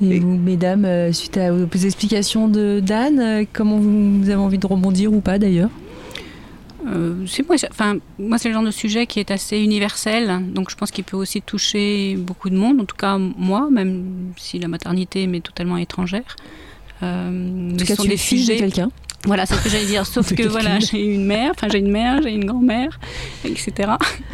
Speaker 1: Et
Speaker 3: Et-
Speaker 1: vous, mesdames, euh, suite à vos explications de Dan, euh, comment vous, vous avez envie de rebondir ou pas d'ailleurs?
Speaker 4: Euh, c'est moi, c'est- enfin, moi, c'est le genre de sujet qui est assez universel, donc je pense qu'il peut aussi toucher beaucoup de monde, en tout cas moi, même si la maternité m'est totalement étrangère. Euh, mais ce
Speaker 1: cas,
Speaker 4: sont
Speaker 1: tu
Speaker 4: des
Speaker 1: es fille de
Speaker 4: sujets.
Speaker 1: quelqu'un.
Speaker 4: Voilà, c'est ce que j'allais dire. <laughs> Sauf que voilà, j'ai une mère, enfin j'ai une mère, j'ai une grand-mère, etc.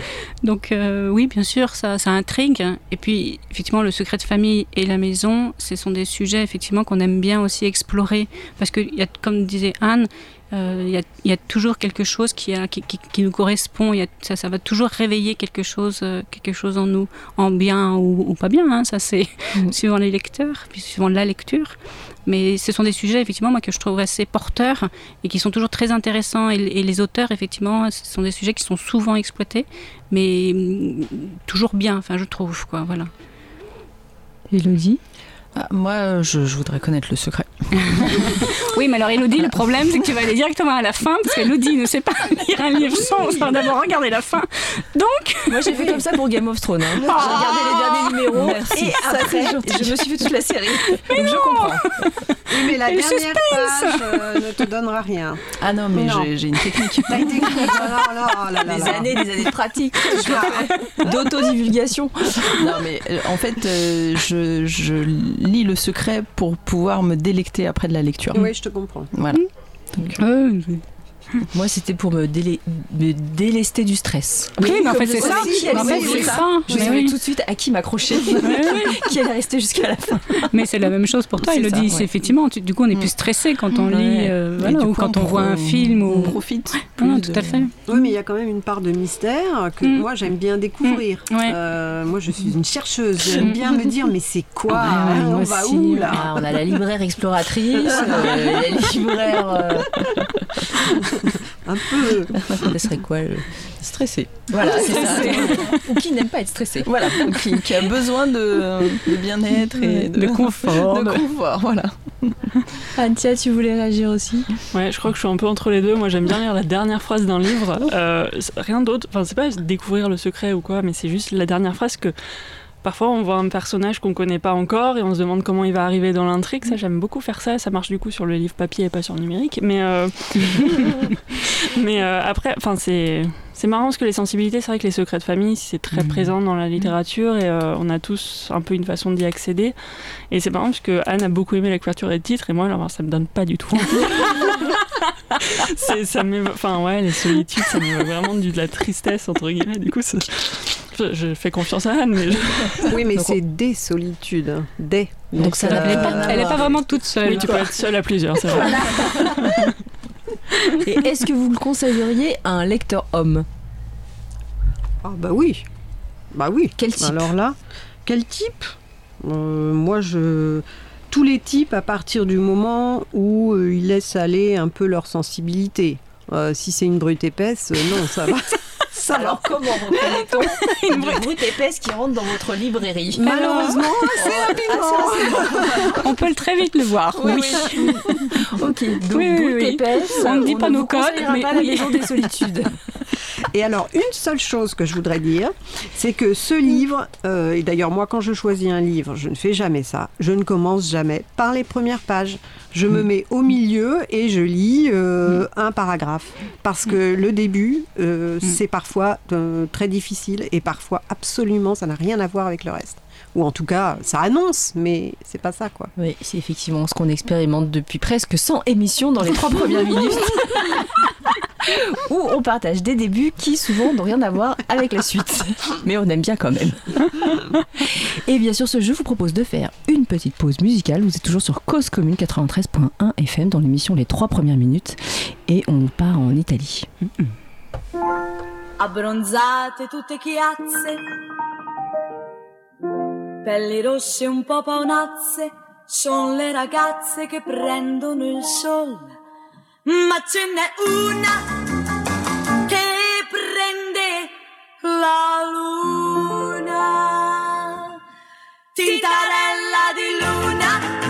Speaker 4: <laughs> Donc euh, oui, bien sûr, ça, ça intrigue. Et puis effectivement, le secret de famille et la maison, ce sont des sujets effectivement qu'on aime bien aussi explorer parce que comme disait Anne, Il y, a, il y a toujours quelque chose qui, a, qui, qui- qui nous correspond. Il y a- ça, ça va toujours réveiller quelque chose, euh, quelque chose en nous, en bien ou, ou pas bien. hein. ça, c'est
Speaker 1: Mm. <laughs>
Speaker 4: suivant les lecteurs, puis suivant la lecture. Mais ce sont des sujets, effectivement, moi, que je trouve assez porteurs et qui sont toujours très intéressants. Et, et les auteurs, effectivement, ce sont des sujets qui sont souvent exploités, mais mm, toujours bien, enfin, je trouve, quoi, voilà.
Speaker 1: Elodie
Speaker 5: Ah, moi, je, je voudrais connaître le secret. <laughs>
Speaker 4: Oui, mais alors Elodie, le problème, c'est que tu vas aller directement à la fin, parce qu'Elodie ne sait pas <laughs> lire un livre sans, d'abord regarder la fin. Donc,
Speaker 1: Moi j'ai fait comme ça pour Game of Thrones. hein. J'ai regardé les derniers numéros
Speaker 5: Merci.
Speaker 1: et après je me suis fait toute la série. Donc je comprends.
Speaker 3: Oui, mais la
Speaker 4: Et
Speaker 3: dernière page euh, ne te donnera rien.
Speaker 5: Ah non, mais
Speaker 3: Non.
Speaker 5: j'ai- une technique.
Speaker 3: T'as été oh là oh là là
Speaker 1: Des années, des années de pratique, <laughs> d'autodivulgation.
Speaker 5: Non, mais euh, en fait, euh, je, je lis le secret pour pouvoir me délecter après de la lecture.
Speaker 3: Oui, je te comprends.
Speaker 5: Voilà. <laughs>
Speaker 1: Moi c'était pour me, délé- me délester du stress.
Speaker 4: oui, mais en fait, c'est ça.
Speaker 1: qui
Speaker 4: En fait, c'est
Speaker 1: ça. Je savais
Speaker 4: oui.
Speaker 1: tout de suite à qui m'accrocher, <laughs> <laughs> qui allait rester jusqu'à la fin.
Speaker 4: Mais c'est la même chose pour toi, Elodie. C'est
Speaker 5: ouais.
Speaker 4: effectivement, tu- du coup, on est
Speaker 5: Mm.
Speaker 4: plus stressé quand on
Speaker 5: Ouais.
Speaker 4: lit, euh, voilà, ou
Speaker 5: coup,
Speaker 4: quand on voit un film.
Speaker 5: On
Speaker 4: Ou...
Speaker 5: profite.
Speaker 4: Ah,
Speaker 5: plus
Speaker 4: tout
Speaker 5: de-
Speaker 4: à fait.
Speaker 3: Oui, mais il y a quand même une part de mystère que
Speaker 4: Mm.
Speaker 3: moi j'aime bien découvrir.
Speaker 4: Mm. Ouais.
Speaker 3: Euh, moi je suis une chercheuse, j'aime bien me dire mais c'est quoi
Speaker 4: Ouais, moi
Speaker 3: On va
Speaker 4: aussi,
Speaker 3: où là
Speaker 1: Ah, on a la libraire exploratrice, euh, la libraire. Euh, <laughs>
Speaker 3: Un peu.
Speaker 1: Ça serait quoi le-
Speaker 5: Stressé.
Speaker 1: Voilà, <laughs> c'est ça. <laughs> Ou qui n'aime pas être stressé.
Speaker 5: Voilà, qui, qui a besoin de, de bien-être et de,
Speaker 4: De confort.
Speaker 5: de confort, voilà.
Speaker 1: Antia, tu voulais réagir aussi?
Speaker 2: Ouais, je crois que je suis un peu entre les deux. Moi, j'aime bien lire la dernière phrase d'un livre. Euh, rien d'autre. Enfin, c'est pas découvrir le secret ou quoi, mais c'est juste la dernière phrase que. Parfois, on voit un personnage qu'on connaît pas encore et on se demande comment il va arriver dans l'intrigue. Ça, j'aime beaucoup faire ça. Ça marche du coup sur le livre papier et pas sur le numérique. Mais, euh, <laughs> mais euh, après, enfin, c'est c'est marrant parce que les sensibilités, c'est vrai que les secrets de famille, c'est très
Speaker 5: Mhm.
Speaker 2: présent dans la littérature et euh, on a tous un peu une façon d'y accéder. Et c'est marrant parce que Anne a beaucoup aimé la couverture et le titre et moi, alors, ça me donne pas du tout. <laughs> ça enfin ouais les solitudes ça m'évoque vraiment du, de la tristesse entre guillemets du coup je, je fais confiance à Anne mais je- <laughs>
Speaker 3: Oui, mais
Speaker 1: Donc,
Speaker 3: c'est des solitudes. Des.
Speaker 1: Donc ça n'a
Speaker 4: Elle n'est pas, vraiment toute seule.
Speaker 2: oui tu peux être seule à plusieurs c'est vrai
Speaker 1: Et est-ce que vous le conseilleriez à un lecteur homme?
Speaker 3: Ah bah oui. Bah oui.
Speaker 1: Quel type?
Speaker 3: Alors là, quel type? Euh, Moi, je tous les types à partir du moment où euh, ils laissent aller un peu leur sensibilité. Euh, si c'est une brute épaisse, euh, non, ça va. <laughs> ça va.
Speaker 1: Alors comment reconnaît-on <laughs> une brute épaisse qui rentre dans votre librairie <laughs>
Speaker 3: Malheureusement, assez rapidement. <laughs>
Speaker 4: On peut très vite le voir. Oui.
Speaker 1: Ok, donc
Speaker 4: Oui,
Speaker 1: brute
Speaker 4: oui.
Speaker 1: épaisse,
Speaker 4: On ne dit pas nos codes, mais
Speaker 1: pas la maison des solitudes.
Speaker 3: Et alors, une seule chose que je voudrais dire, c'est que ce livre, euh, et d'ailleurs moi quand je choisis un livre, je ne fais jamais ça, je ne commence jamais par les premières pages. Je me mets au milieu et je lis euh, un paragraphe. Parce que le début, euh, c'est parfois euh, très difficile et parfois absolument ça n'a rien à voir avec le reste. Ou en tout cas, ça annonce, mais c'est pas ça quoi.
Speaker 1: Oui, c'est effectivement ce qu'on expérimente depuis presque 100 émissions dans les trois premières minutes. <laughs> où on partage des débuts qui souvent n'ont rien à voir avec la suite. Mais on aime bien quand même. Et bien sûr, ce jeu vous propose de faire une petite pause musicale. Vous êtes toujours sur Cause Commune 93.1 FM dans l'émission Les trois premières minutes. Et on part en Italie.
Speaker 6: abbronzate tutte chiazze, pelli rosse un po' paonazze, sono le ragazze che prendono il sole, ma ce n'è una che prende la luna, tintarella di luna,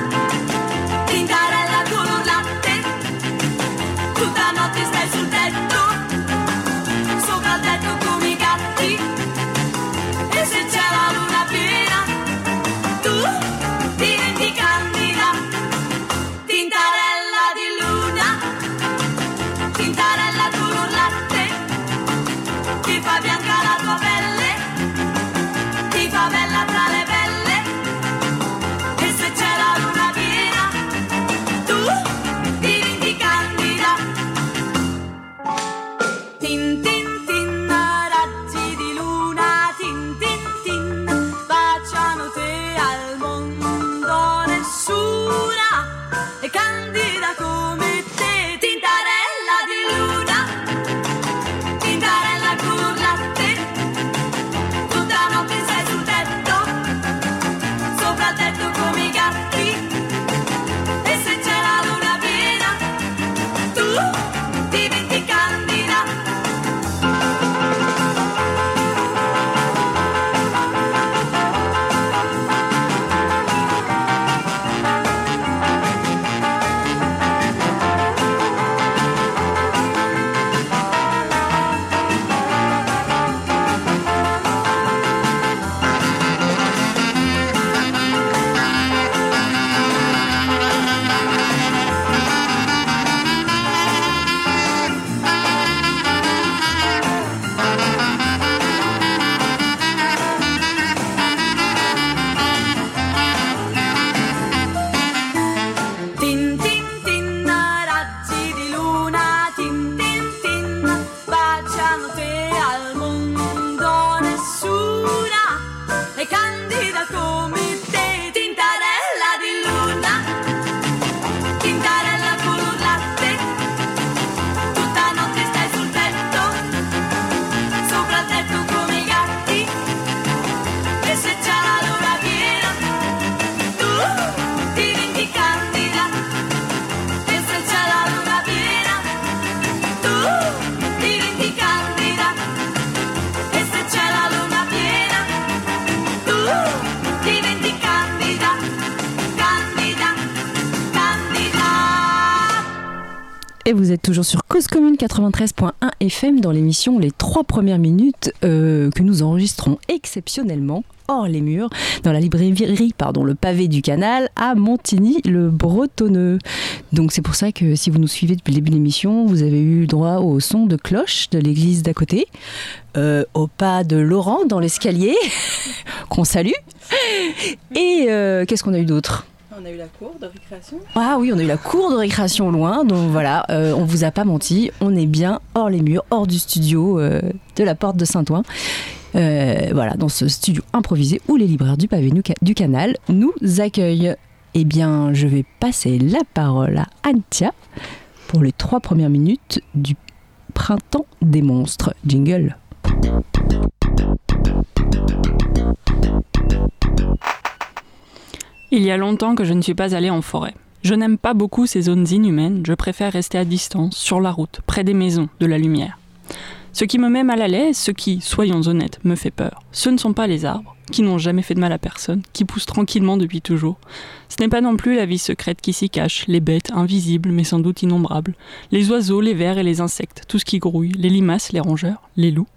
Speaker 1: Vous êtes toujours sur Cause Commune 93.1 FM dans l'émission Les trois premières minutes euh, que nous enregistrons exceptionnellement hors les murs dans la librairie pardon, le pavé du canal à Montigny-le-Bretonneux. Donc c'est pour ça que si vous nous suivez depuis le début de l'émission, vous avez eu droit au son de cloche de l'église d'à côté, euh, au pas de Laurent dans l'escalier, <laughs> qu'on salue. Et euh, qu'est-ce qu'on a eu d'autre?
Speaker 5: On a eu la cour de récréation.
Speaker 1: ah oui, on a eu la cour de récréation loin, donc voilà, euh, on vous a pas menti, on est bien hors les murs, hors du studio euh, de la porte de Saint-Ouen. Euh, voilà, dans ce studio improvisé où les libraires du pavé du canal nous accueillent. Eh bien, je vais passer la parole à Antia pour les trois premières minutes du printemps des monstres. Jingle.
Speaker 2: Il y a longtemps que je ne suis pas allée en forêt. Je n'aime pas beaucoup ces zones inhumaines, je préfère rester à distance, sur la route, près des maisons, de la lumière. Ce qui me met mal à l'aise, ce qui, soyons honnêtes, me fait peur, ce ne sont pas les arbres, qui n'ont jamais fait de mal à personne, qui poussent tranquillement depuis toujours. Ce n'est pas non plus la vie secrète qui s'y cache, les bêtes, invisibles mais sans doute innombrables, les oiseaux, les vers et les insectes, tout ce qui grouille, les limaces, les rongeurs, les loups,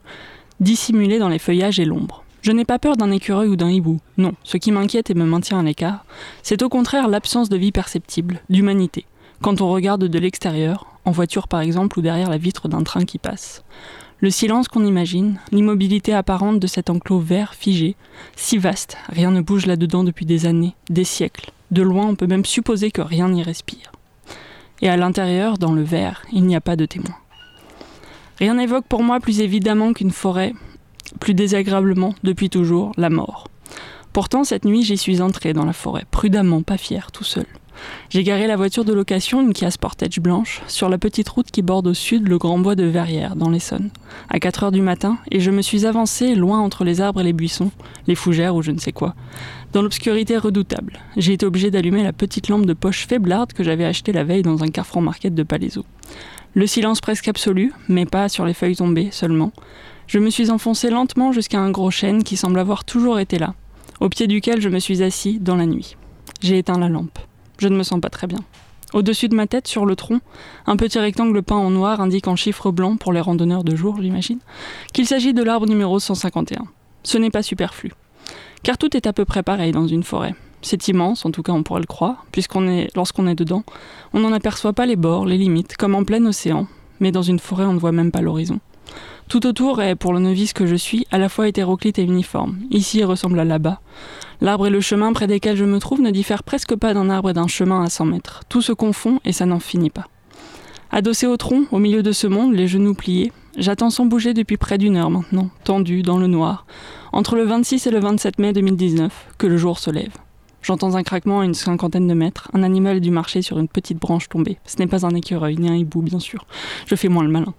Speaker 2: dissimulés dans les feuillages et l'ombre. Je n'ai pas peur d'un écureuil ou d'un hibou, non, ce qui m'inquiète et me maintient à l'écart, c'est au contraire l'absence de vie perceptible, d'humanité, quand on regarde de l'extérieur, en voiture par exemple ou derrière la vitre d'un train qui passe. Le silence qu'on imagine, l'immobilité apparente de cet enclos vert figé, si vaste, rien ne bouge là-dedans depuis des années, des siècles. De loin, on peut même supposer que rien n'y respire. Et à l'intérieur, dans le verre, il n'y a pas de témoin. Rien n'évoque pour moi plus évidemment qu'une forêt, plus désagréablement, depuis toujours, la mort. Pourtant, cette nuit, j'y suis entré dans la forêt, prudemment, pas fier, tout seul. J'ai garé la voiture de location, une Kia Sportage blanche, sur la petite route qui borde au sud le grand bois de Verrières, dans l'Essonne, à 4 heures du matin, et je me suis avancé loin entre les arbres et les buissons, les fougères ou je ne sais quoi, dans l'obscurité redoutable. J'ai été obligé d'allumer la petite lampe de poche faiblarde que j'avais achetée la veille dans un Carrefour Market de Palaiso. Le silence presque absolu, mais pas sur les feuilles tombées seulement. Je me suis enfoncé lentement jusqu'à un gros chêne qui semble avoir toujours été là, au pied duquel je me suis assis dans la nuit. J'ai éteint la lampe. Je ne me sens pas très bien. Au-dessus de ma tête, sur le tronc, un petit rectangle peint en noir indique en chiffres blancs, pour les randonneurs de jour, j'imagine, qu'il s'agit de l'arbre numéro 151. Ce n'est pas superflu. Car tout est à peu près pareil dans une forêt. C'est immense, en tout cas on pourrait le croire, puisqu'on est, lorsqu'on est dedans, on n'en aperçoit pas les bords, les limites, comme en plein océan, mais dans une forêt on ne voit même pas l'horizon. Tout autour est, pour le novice que je suis, à la fois hétéroclite et uniforme. Ici il ressemble à là-bas. L'arbre et le chemin près desquels je me trouve ne diffèrent presque pas d'un arbre et d'un chemin à 100 mètres. Tout se confond et ça n'en finit pas. Adossé au tronc, au milieu de ce monde, les genoux pliés, j'attends sans bouger depuis près d'une heure maintenant, tendu dans le noir, entre le 26 et le 27 mai 2019, que le jour se lève. J'entends un craquement à une cinquantaine de mètres, un animal du marché sur une petite branche tombée. Ce n'est pas un écureuil, ni un hibou, bien sûr. Je fais moins le malin.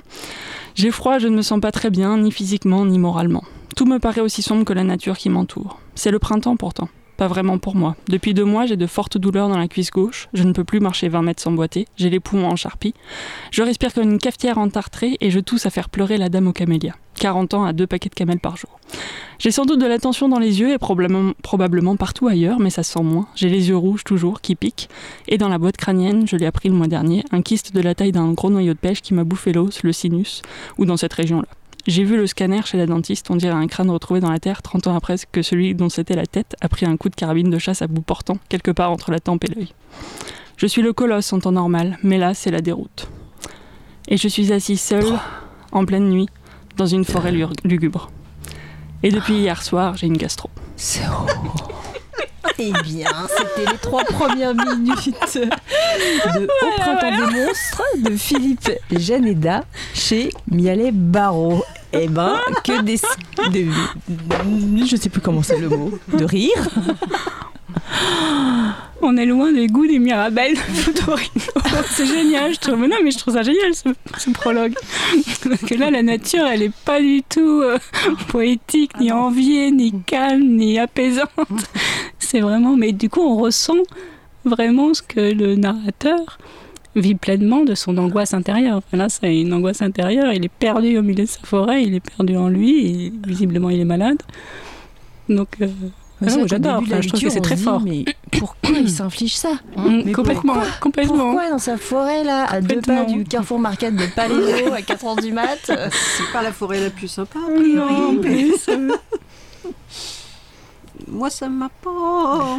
Speaker 2: J'ai froid, je ne me sens pas très bien, ni physiquement, ni moralement. Tout me paraît aussi sombre que la nature qui m'entoure. C'est le printemps pourtant. Pas vraiment pour moi. Depuis deux mois, j'ai de fortes douleurs dans la cuisse gauche. Je ne peux plus marcher 20 mètres sans boiter. J'ai les poumons en charpie. Je respire comme une cafetière entartrée et je tousse à faire pleurer la dame aux camélias. 40 ans à deux paquets de camels par jour. J'ai sans doute de la tension dans les yeux et probablement, partout ailleurs, mais ça se sent moins. J'ai les yeux rouges toujours, qui piquent. Et dans la boîte crânienne, je l'ai appris le mois dernier, un kyste de la taille d'un gros noyau de pêche qui m'a bouffé l'os, le sinus, ou dans cette région-là. J'ai vu le scanner chez la dentiste, on dirait un crâne retrouvé dans la terre 30 ans après que celui dont c'était la tête a pris un coup de carabine de chasse à bout portant, quelque part entre la tempe et l'œil. Je suis le colosse en temps normal, mais là c'est la déroute. Et je suis assis seul, en pleine nuit, dans une forêt lugubre. Et depuis hier soir, j'ai une gastro.
Speaker 1: Eh bien, c'était les trois premières minutes de Au printemps des monstres de Philippe Janeda chez Mialet Barreau. Eh ben, que des... De, je sais plus comment c'est le mot. De rire.
Speaker 4: On est loin des goûts des Mirabelles. <laughs> C'est génial, je trouve. Non, mais je trouve ça génial ce, ce prologue. Parce que là, la nature, elle est pas du tout euh, poétique, ni enviée, ni calme, ni apaisante. C'est vraiment. Mais du coup, on ressent vraiment ce que le narrateur vit pleinement de son angoisse intérieure. Enfin, là, c'est une angoisse intérieure. Il est perdu au milieu de sa forêt, il est perdu en lui, et visiblement, il est malade. Donc. euh, Ah, j'adore. Enfin, je trouve que c'est très
Speaker 1: dit,
Speaker 4: fort.
Speaker 1: Mais <coughs> pourquoi il s'inflige ça
Speaker 4: Mm,
Speaker 1: Mais
Speaker 4: complètement, complètement.
Speaker 1: Pourquoi dans sa forêt là, à deux pas du Carrefour Market de Paléo à 4h du mat <laughs>
Speaker 3: C'est pas la forêt la plus sympa, a priori. mais <laughs> Moi, ça m'a pas.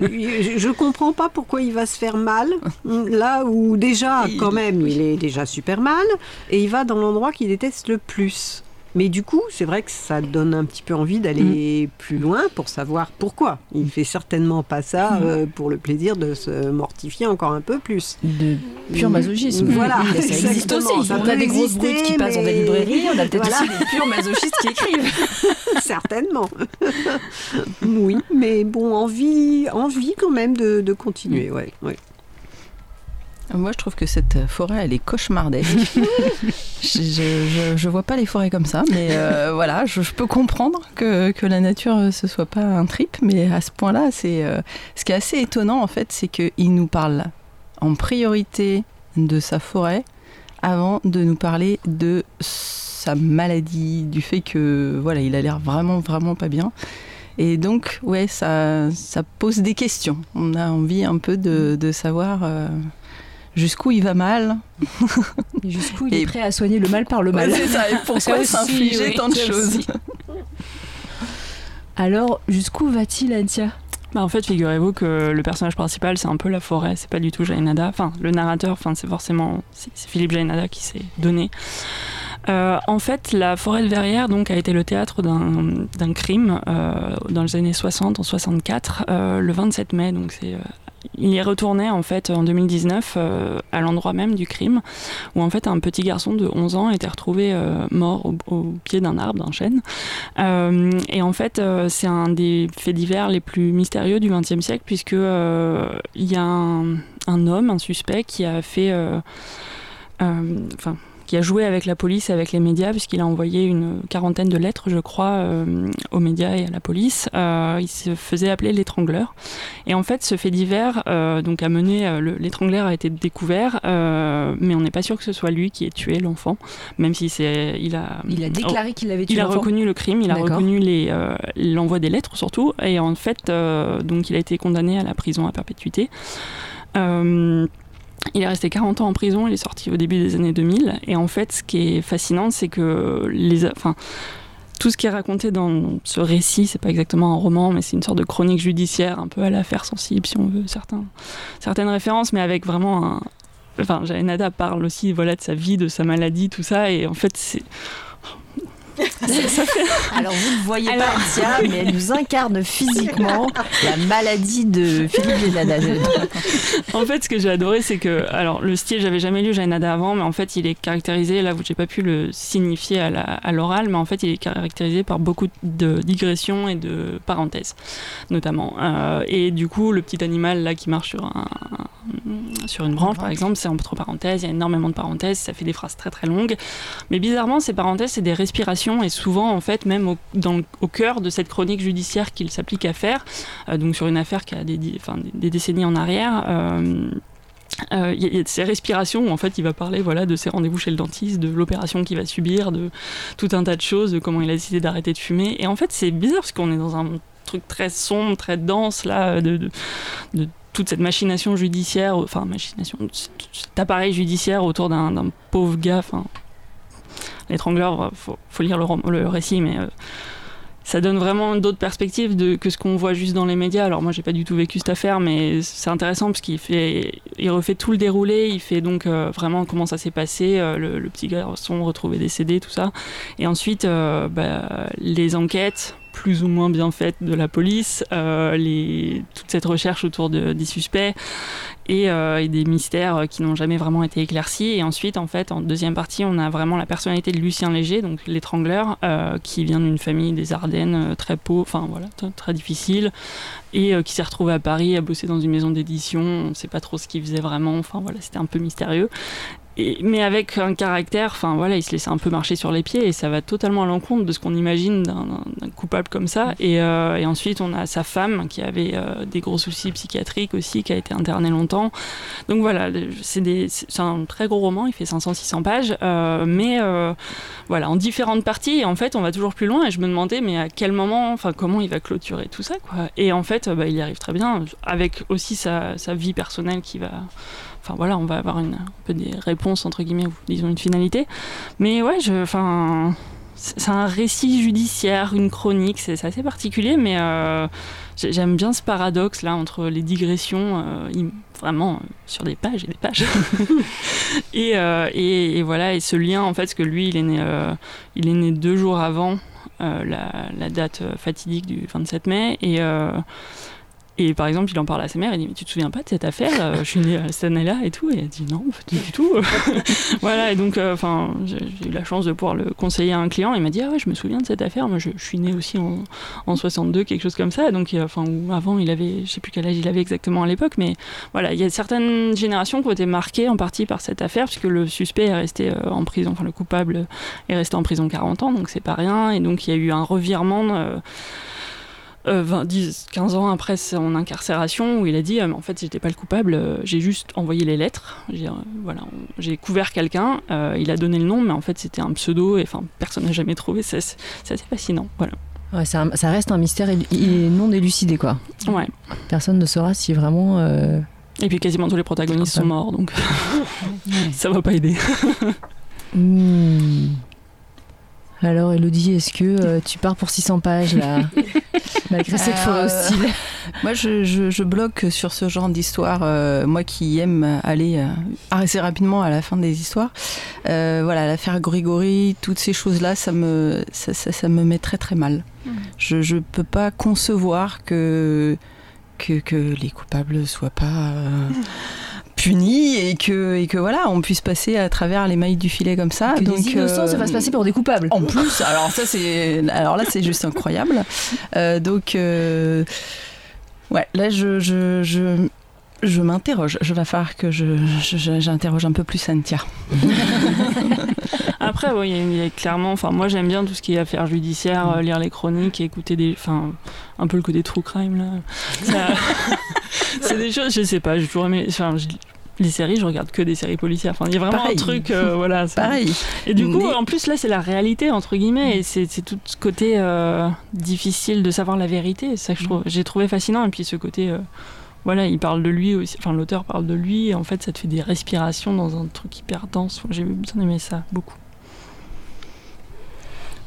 Speaker 3: je, je comprends pas pourquoi il va se faire mal. Là où déjà, quand même, il est déjà super mal. Et il va dans l'endroit qu'il déteste le plus. Mais du coup, c'est vrai que ça donne un petit peu envie d'aller plus loin pour savoir pourquoi. Il fait certainement pas ça euh, pour le plaisir de se mortifier encore un peu plus.
Speaker 1: de pur masochisme.
Speaker 3: Voilà, <laughs>
Speaker 1: ça existe aussi.
Speaker 3: Ça
Speaker 1: on a des grosses brutes qui passent dans des librairies, on a peut-être
Speaker 3: Voilà.
Speaker 1: aussi des purs masochistes qui écrivent. <laughs>
Speaker 3: Certainement. <laughs> oui, mais bon, envie, envie quand même de, de continuer. Ouais, ouais.
Speaker 5: Moi, je trouve que cette forêt, elle est cauchemardesque. <laughs> je, je, vois pas les forêts comme ça, mais euh, <laughs> voilà, je, je peux comprendre que, que la nature euh, ce soit pas un trip, mais à ce point-là, c'est euh, ce qui est assez étonnant en fait, c'est qu'il nous parle en priorité de sa forêt avant de nous parler de sa maladie, du fait que voilà, il a l'air vraiment vraiment pas bien. Et donc, ouais, ça, ça pose des questions. On a envie un peu de, de savoir euh, jusqu'où il va mal.
Speaker 1: Et <laughs> jusqu'où il
Speaker 5: Et-
Speaker 1: est prêt à soigner le mal par le mal.
Speaker 5: Ouais, c'est ça. Et pourquoi s'infliger
Speaker 1: oui,
Speaker 5: tant de choses.
Speaker 1: Alors, jusqu'où va-t-il, Antia
Speaker 2: Bah, en fait, figurez-vous que le personnage principal, c'est un peu la forêt, c'est pas du tout Jainada. Enfin, le narrateur, enfin, c'est forcément c'est Philippe Jainada qui s'est donné. Euh, en fait, la forêt de Verrières donc, a été le théâtre d'un crime euh, dans les années 60, en 64, euh, le 27 mai. Donc c'est, il y est retourné en fait en 2019 euh, à l'endroit même du crime, où en fait un petit garçon de 11 ans était retrouvé euh, mort au, pied d'un arbre, d'un chêne. Euh, et en fait, c'est un des faits divers les plus mystérieux du XXe siècle, puisque il y a un, un homme, un suspect, qui a fait, enfin, qui a joué avec la police et avec les médias, puisqu'il a envoyé une quarantaine de lettres, je crois, euh, aux médias et à la police. Euh, il se faisait appeler l'étrangleur. Et en fait, ce fait divers, euh, donc a mené, le- l'étrangleur a été découvert, mais on n'est pas sûr que ce soit lui qui ait tué l'enfant, même si c'est, il a,
Speaker 1: Il a déclaré qu'il avait tué
Speaker 2: il a reconnu le crime, il a reconnu l'envoi des lettres surtout, et en fait, donc il a été condamné à la prison à perpétuité. Euh, il est resté 40 ans en prison, il est sorti au début des années 2000, et en fait, ce qui est fascinant, c'est que les, enfin, tout ce qui est raconté dans ce récit, c'est pas exactement un roman, mais c'est une sorte de chronique judiciaire, un peu à l'affaire sensible, si on veut, certaines références, mais avec vraiment un. Enfin, Nada parle aussi voilà, de sa vie, de sa maladie, tout ça, et en fait, c'est. <laughs>
Speaker 1: Alors, vous ne voyez
Speaker 2: Alors-
Speaker 1: pas Antia, mais elle nous incarne physiquement la maladie de Philippe Génada.
Speaker 2: En fait, ce que j'ai adoré, c'est que, alors, le style, j'avais jamais lu Jainada avant, mais en fait, il est caractérisé, là j'ai pas pu le signifier à l'oral, mais en fait, il est caractérisé par beaucoup de digressions et de parenthèses, notamment. Euh, et du coup, le petit animal, là, qui marche sur, un, sur une branche, par exemple, c'est entre parenthèses, il y a énormément de parenthèses, ça fait des phrases très très longues. Mais bizarrement, ces parenthèses, c'est des respirations, et souvent, en fait, même au, cœur de cette chronique judiciaire qu'il s'applique à faire, euh, donc sur une affaire qui a des, décennies en arrière. euh, euh, Il y, a- ces respirations où en fait il va parler voilà, de ses rendez-vous chez le dentiste, de l'opération qu'il va subir, de tout un tas de choses, de comment il a décidé d'arrêter de fumer. Et en fait c'est bizarre parce qu'on est dans un truc très sombre, très dense là, de, de, toute cette machination judiciaire, enfin machination, cet appareil judiciaire autour d'un pauvre gars. Enfin, l'étrangleur, faut, faut lire le, récit, mais euh, ça donne vraiment d'autres perspectives que ce qu'on voit juste dans les médias. Alors moi, j'ai pas du tout vécu cette affaire, mais c'est intéressant parce qu'il fait, il refait tout le déroulé. Il fait donc euh, vraiment comment ça s'est passé, euh, le, petit garçon retrouvé décédé, tout ça. Et ensuite, euh, bah, les enquêtes plus ou moins bien faites de la police, euh, toute cette recherche autour de, des suspects et, euh, et des mystères qui n'ont jamais vraiment été éclaircis. Et ensuite, en fait, en deuxième partie, on a vraiment la personnalité de Lucien Léger, donc l'étrangleur, euh, qui vient d'une famille des Ardennes très pauvre, enfin voilà, très difficile, et qui s'est retrouvé à Paris à bosser dans une maison d'édition. On ne sait pas trop ce qu'il faisait vraiment. Enfin voilà, c'était un peu mystérieux. Et, mais avec un caractère, enfin voilà, il se laissait un peu marcher sur les pieds et ça va totalement à l'encontre de ce qu'on imagine d'un- coupable comme ça. Et, euh, et ensuite, on a sa femme qui avait euh, des gros soucis psychiatriques aussi, qui a été internée longtemps. Donc voilà, c'est un très gros roman, il fait 500-600 pages, euh, mais voilà, en différentes parties. Et en fait, on va toujours plus loin. Et je me demandais, mais à quel moment, enfin, comment il va clôturer tout ça, quoi? Et en fait, bah, il y arrive très bien, avec aussi sa, sa vie personnelle qui va. Enfin voilà, on va avoir une, un peu des réponses entre guillemets, ou disons une finalité. Mais ouais, je, enfin, c'est un récit judiciaire, une chronique, c'est assez particulier, mais euh, j'ai- j'aime bien ce paradoxe là entre les digressions, euh, im- vraiment euh, sur des pages et des pages. <laughs> et, et, et voilà, et ce lien en fait, parce que lui, il est né, il est né deux jours avant la, la date fatidique du 27 mai, et et par exemple, il en parle à sa mère, il dit Mais tu te souviens pas de cette affaire Euh, Je suis née à cette année-là et tout. Et elle dit Non, pas du <laughs> tout. <laughs> voilà, et donc, euh, enfin, j'ai j'ai eu la chance de pouvoir le conseiller à un client. Il m'a dit Ah ouais, je me souviens de cette affaire. Moi, je, je suis née aussi en, en 62, quelque chose comme ça. Donc, euh, enfin, ou avant, il avait, je sais plus quel âge il avait exactement à l'époque, mais voilà, il y a certaines générations qui ont été marquées en partie par cette affaire, puisque le suspect est resté en prison, enfin, le coupable est resté en prison 40 ans, donc c'est pas rien. Et donc, il y a eu un revirement. euh, euh, 20, 10, 15 ans après son incarcération, où il a dit euh, En fait, j'étais pas le coupable, euh, j'ai juste envoyé les lettres. J'ai euh, voilà, j'ai couvert quelqu'un, euh, il a donné le nom, mais en fait, c'était un pseudo, et enfin, personne n'a jamais trouvé. C'est assez fascinant. Voilà.
Speaker 1: Ouais, ça, ça reste un mystère il, il est non élucidé, quoi.
Speaker 2: Ouais.
Speaker 1: Personne ne saura si vraiment.
Speaker 2: Et puis, quasiment tous les protagonistes sont morts, donc <laughs> ça va pas aider.
Speaker 1: hmm. Alors, Elodie, est-ce que euh, tu pars pour 600 pages, là <laughs> Malgré cette forêt
Speaker 5: Euh,
Speaker 1: hostile <laughs>
Speaker 5: Moi, je, je- je bloque sur ce genre d'histoire. euh, moi qui aime aller euh, assez rapidement à la fin des histoires. Voilà, l'affaire Grégory, toutes ces choses-là, ça me, ça, ça- ça me met très très mal. Je ne peux pas concevoir que, que, que les coupables soient pas <laughs> euh, punis et que, et que voilà, on puisse passer à travers les mailles du filet comme ça.
Speaker 1: Que
Speaker 5: Donc,
Speaker 1: des innocents
Speaker 5: euh,
Speaker 1: se fassent passer pour des coupables.
Speaker 5: en plus, alors ça c'est, alors là c'est juste incroyable. Euh, donc, euh, ouais, là je, je, je, je m'interroge. Je va falloir que je, je- j'interroge un peu plus Antia. <laughs>
Speaker 2: Après, ouais, il y a- clairement. Enfin, moi, j'aime bien tout ce qui est affaires judiciaires, euh, lire les chroniques, écouter des. Enfin, un peu le côté true crime là. <laughs> C'est des choses, je sais pas. J'ai toujours aimé. Enfin, je- les séries, je regarde que des séries policières. Enfin, il y a vraiment
Speaker 5: Pareil.
Speaker 2: un truc, euh, <laughs> voilà. ça-
Speaker 5: Pareil.
Speaker 2: Et du coup,
Speaker 5: Mais-
Speaker 2: en plus, là, c'est la réalité, entre guillemets, et c'est c'est tout ce côté euh, difficile de savoir la vérité. C'est ça que je trouve, j'ai trouvé fascinant. Et puis ce côté, euh, voilà, il parle de lui aussi, enfin, l'auteur parle de lui, et en fait, ça te fait des respirations dans un truc hyper dense. J'ai bien aimé ça, beaucoup.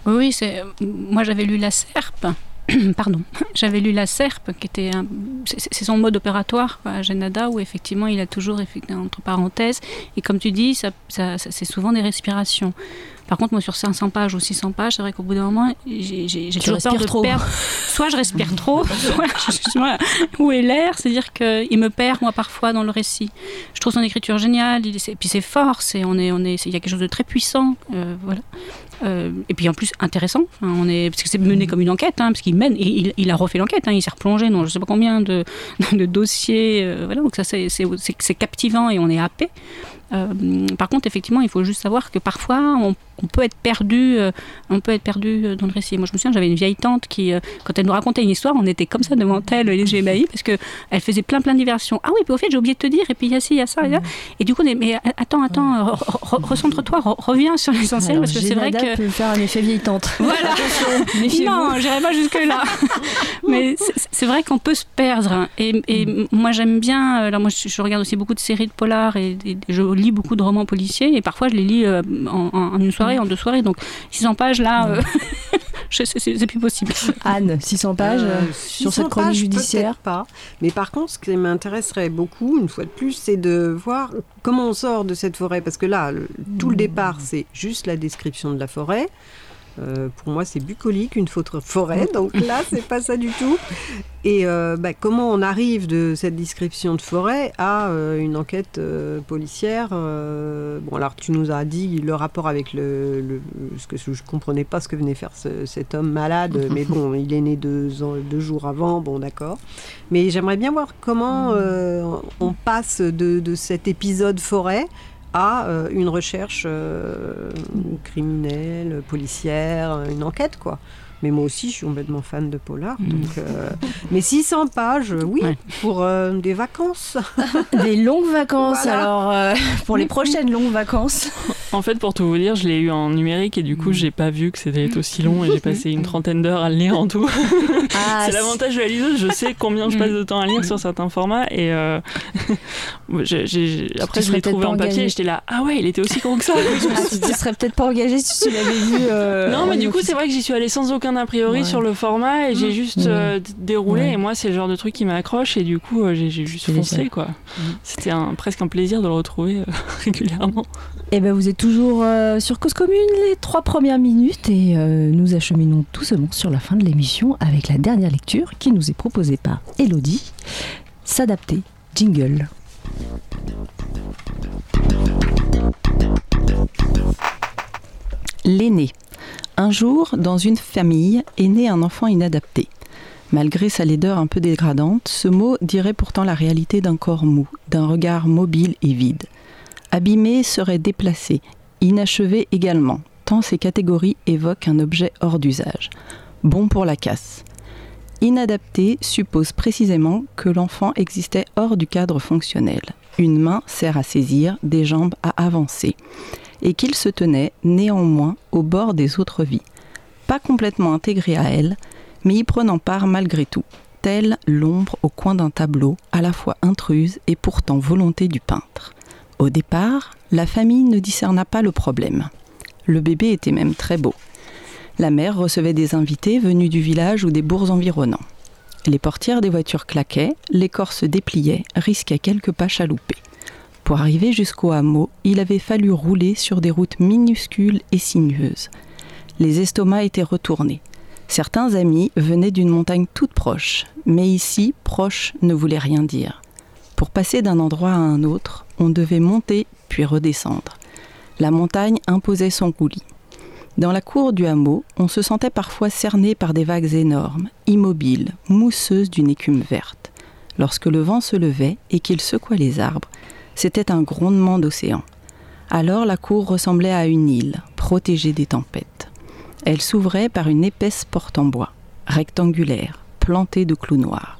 Speaker 4: Oui, oui, c'est. Moi, j'avais lu La Serpe. <clears throat> Pardon, j'avais lu La Serpe, qui était un- c'est son mode opératoire à Genada, où effectivement il a toujours entre parenthèses, et comme tu dis, ça- c'est souvent des respirations. Par contre, moi sur 500 pages ou 600 pages, c'est vrai qu'au bout d'un moment, j'ai toujours peur de
Speaker 1: trop.
Speaker 4: perdre. Soit je respire <laughs> trop, soit, je- soit- où est l'air, c'est-à-dire qu'il me perd moi parfois dans le récit. Je trouve son écriture géniale, il, est- et puis c'est fort, c'est, on est, on est, il y a quelque chose de très puissant, euh, voilà. Euh, et puis en plus intéressant, on est, parce que c'est mené comme une enquête, hein, parce qu'il mène, il, il a refait l'enquête, hein, il s'est replongé dans je sais pas combien de, de dossiers, euh, voilà, donc ça c'est captivant et on est happé. Euh, par contre, effectivement, il faut juste savoir que parfois, on, on peut être perdu, euh, on peut être perdu euh, dans le récit. Moi, je me souviens, j'avais une vieille tante qui, euh, quand elle nous racontait une histoire, on était comme ça devant elle, les ébahis, parce que elle faisait plein plein de diversions. Ah oui, puis au fait, j'ai oublié de te dire, et puis il y a ci, il y a ça, il y a- Et du coup, on est- mais attends, attends, re- re- recentre-toi, re- reviens sur l'essentiel,
Speaker 1: Alors,
Speaker 4: parce que c'est vrai que
Speaker 1: peut faire un effet vieille tante. <laughs>
Speaker 4: voilà. Non, j'irai pas jusque-là. <laughs> Mais c'est- c'est vrai qu'on peut se perdre. hein. Et, et moi, j'aime bien. euh, Là, moi, je, je regarde aussi beaucoup de séries de polars et, et je lis beaucoup de romans policiers. Et parfois, je les lis euh, en une soirée, en deux soirées. Donc, 600 pages, là, euh, <laughs> c'est plus possible.
Speaker 1: Anne, 600 pages
Speaker 3: Euh,
Speaker 1: euh, sur
Speaker 3: 600
Speaker 1: cette chronique
Speaker 3: pages,
Speaker 1: judiciaire.
Speaker 3: pas. Mais par contre, ce qui m'intéresserait beaucoup, une fois de plus, c'est de voir comment on sort de cette forêt. Parce que là, le- tout le départ, c'est juste la description de la forêt. Euh, pour moi, c'est bucolique, une faute forêt. <laughs> Donc là, c'est pas ça du tout. Et euh, bah, comment on arrive de cette description de forêt à euh, une enquête policière Bon, alors tu nous as dit le rapport avec le, le- ce que je comprenais pas ce que venait faire ce- cet homme malade, <laughs> mais bon, il est né deux, ans- deux jours avant. Bon, d'accord. Mais j'aimerais bien voir comment euh, on passe de, de cet épisode forêt à euh, une recherche euh, criminelle, policière, une enquête, quoi. Mais moi aussi, je suis complètement fan de polar.
Speaker 4: Mm.
Speaker 3: Donc, euh, Mais 600 pages, oui,
Speaker 4: Ouais.
Speaker 3: pour euh, des vacances. <laughs>
Speaker 1: Des longues vacances,
Speaker 3: Voilà.
Speaker 1: alors euh, pour les prochaines longues vacances.
Speaker 2: En fait, pour tout vous dire, je l'ai eu en numérique et du coup, j'ai pas vu que c'était aussi long et j'ai passé une trentaine d'heures à le lire en tout.
Speaker 1: Ah, <laughs>
Speaker 2: c'est l'avantage de la liseuse, je sais combien je passe de temps à lire sur certains formats et euh, <laughs> j'ai- j'ai- après je l'ai trouvé en papier et j'étais là, ah ouais, il était aussi gros que ça.
Speaker 1: Ah, tu te serais peut-être pas engagé si tu l'avais vu. euh,
Speaker 2: Non, mais du coup, c'est vrai que j'y suis allée sans aucun a priori
Speaker 1: Ouais.
Speaker 2: sur le format et j'ai juste
Speaker 1: Ouais.
Speaker 2: euh, déroulé.
Speaker 1: Ouais.
Speaker 2: Et moi, c'est le genre de truc qui m'accroche et du coup, euh, j'ai juste foncé quoi. C'était un, presque un plaisir de le retrouver euh, <laughs> régulièrement.
Speaker 1: Eh ben, vous êtes toujours euh, sur Cause Commune les trois premières minutes et euh, nous acheminons doucement sur la fin de l'émission avec la dernière lecture qui nous est proposée par Elodie. S'adapter, jingle.
Speaker 5: L'aîné. Un jour, dans une famille, est né un enfant inadapté. Malgré sa laideur un peu dégradante, ce mot dirait pourtant la réalité d'un corps mou, d'un regard mobile et vide. Abîmé serait déplacé, inachevé également, tant ces catégories évoquent un objet hors d'usage. Bon pour la casse. Inadapté suppose précisément que l'enfant existait hors du cadre fonctionnel. Une main sert à saisir, des jambes à avancer et qu'il se tenait néanmoins au bord des autres vies, pas complètement intégré à elles, mais y prenant part malgré tout, telle l'ombre au coin d'un tableau, à la fois intruse et pourtant volonté du peintre. Au départ, la famille ne discerna pas le problème. Le bébé était même très beau. La mère recevait des invités venus du village ou des bourgs environnants. Les portières des voitures claquaient, les corps se dépliaient, risquaient quelques pas chaloupés. Pour arriver jusqu'au hameau, il avait fallu rouler sur des routes minuscules et sinueuses. Les estomacs étaient retournés. Certains amis venaient d'une montagne toute proche, mais ici, proche ne voulait rien dire. Pour passer d'un endroit à un autre, on devait monter puis redescendre. La montagne imposait son roulis. Dans la cour du hameau, on se sentait parfois cerné par des vagues énormes, immobiles, mousseuses d'une écume verte. Lorsque le vent se levait et qu'il secouait les arbres, c'était un grondement d'océan. Alors la cour ressemblait à une île, protégée des tempêtes. Elle s'ouvrait par une épaisse porte en bois, rectangulaire, plantée de clous noirs.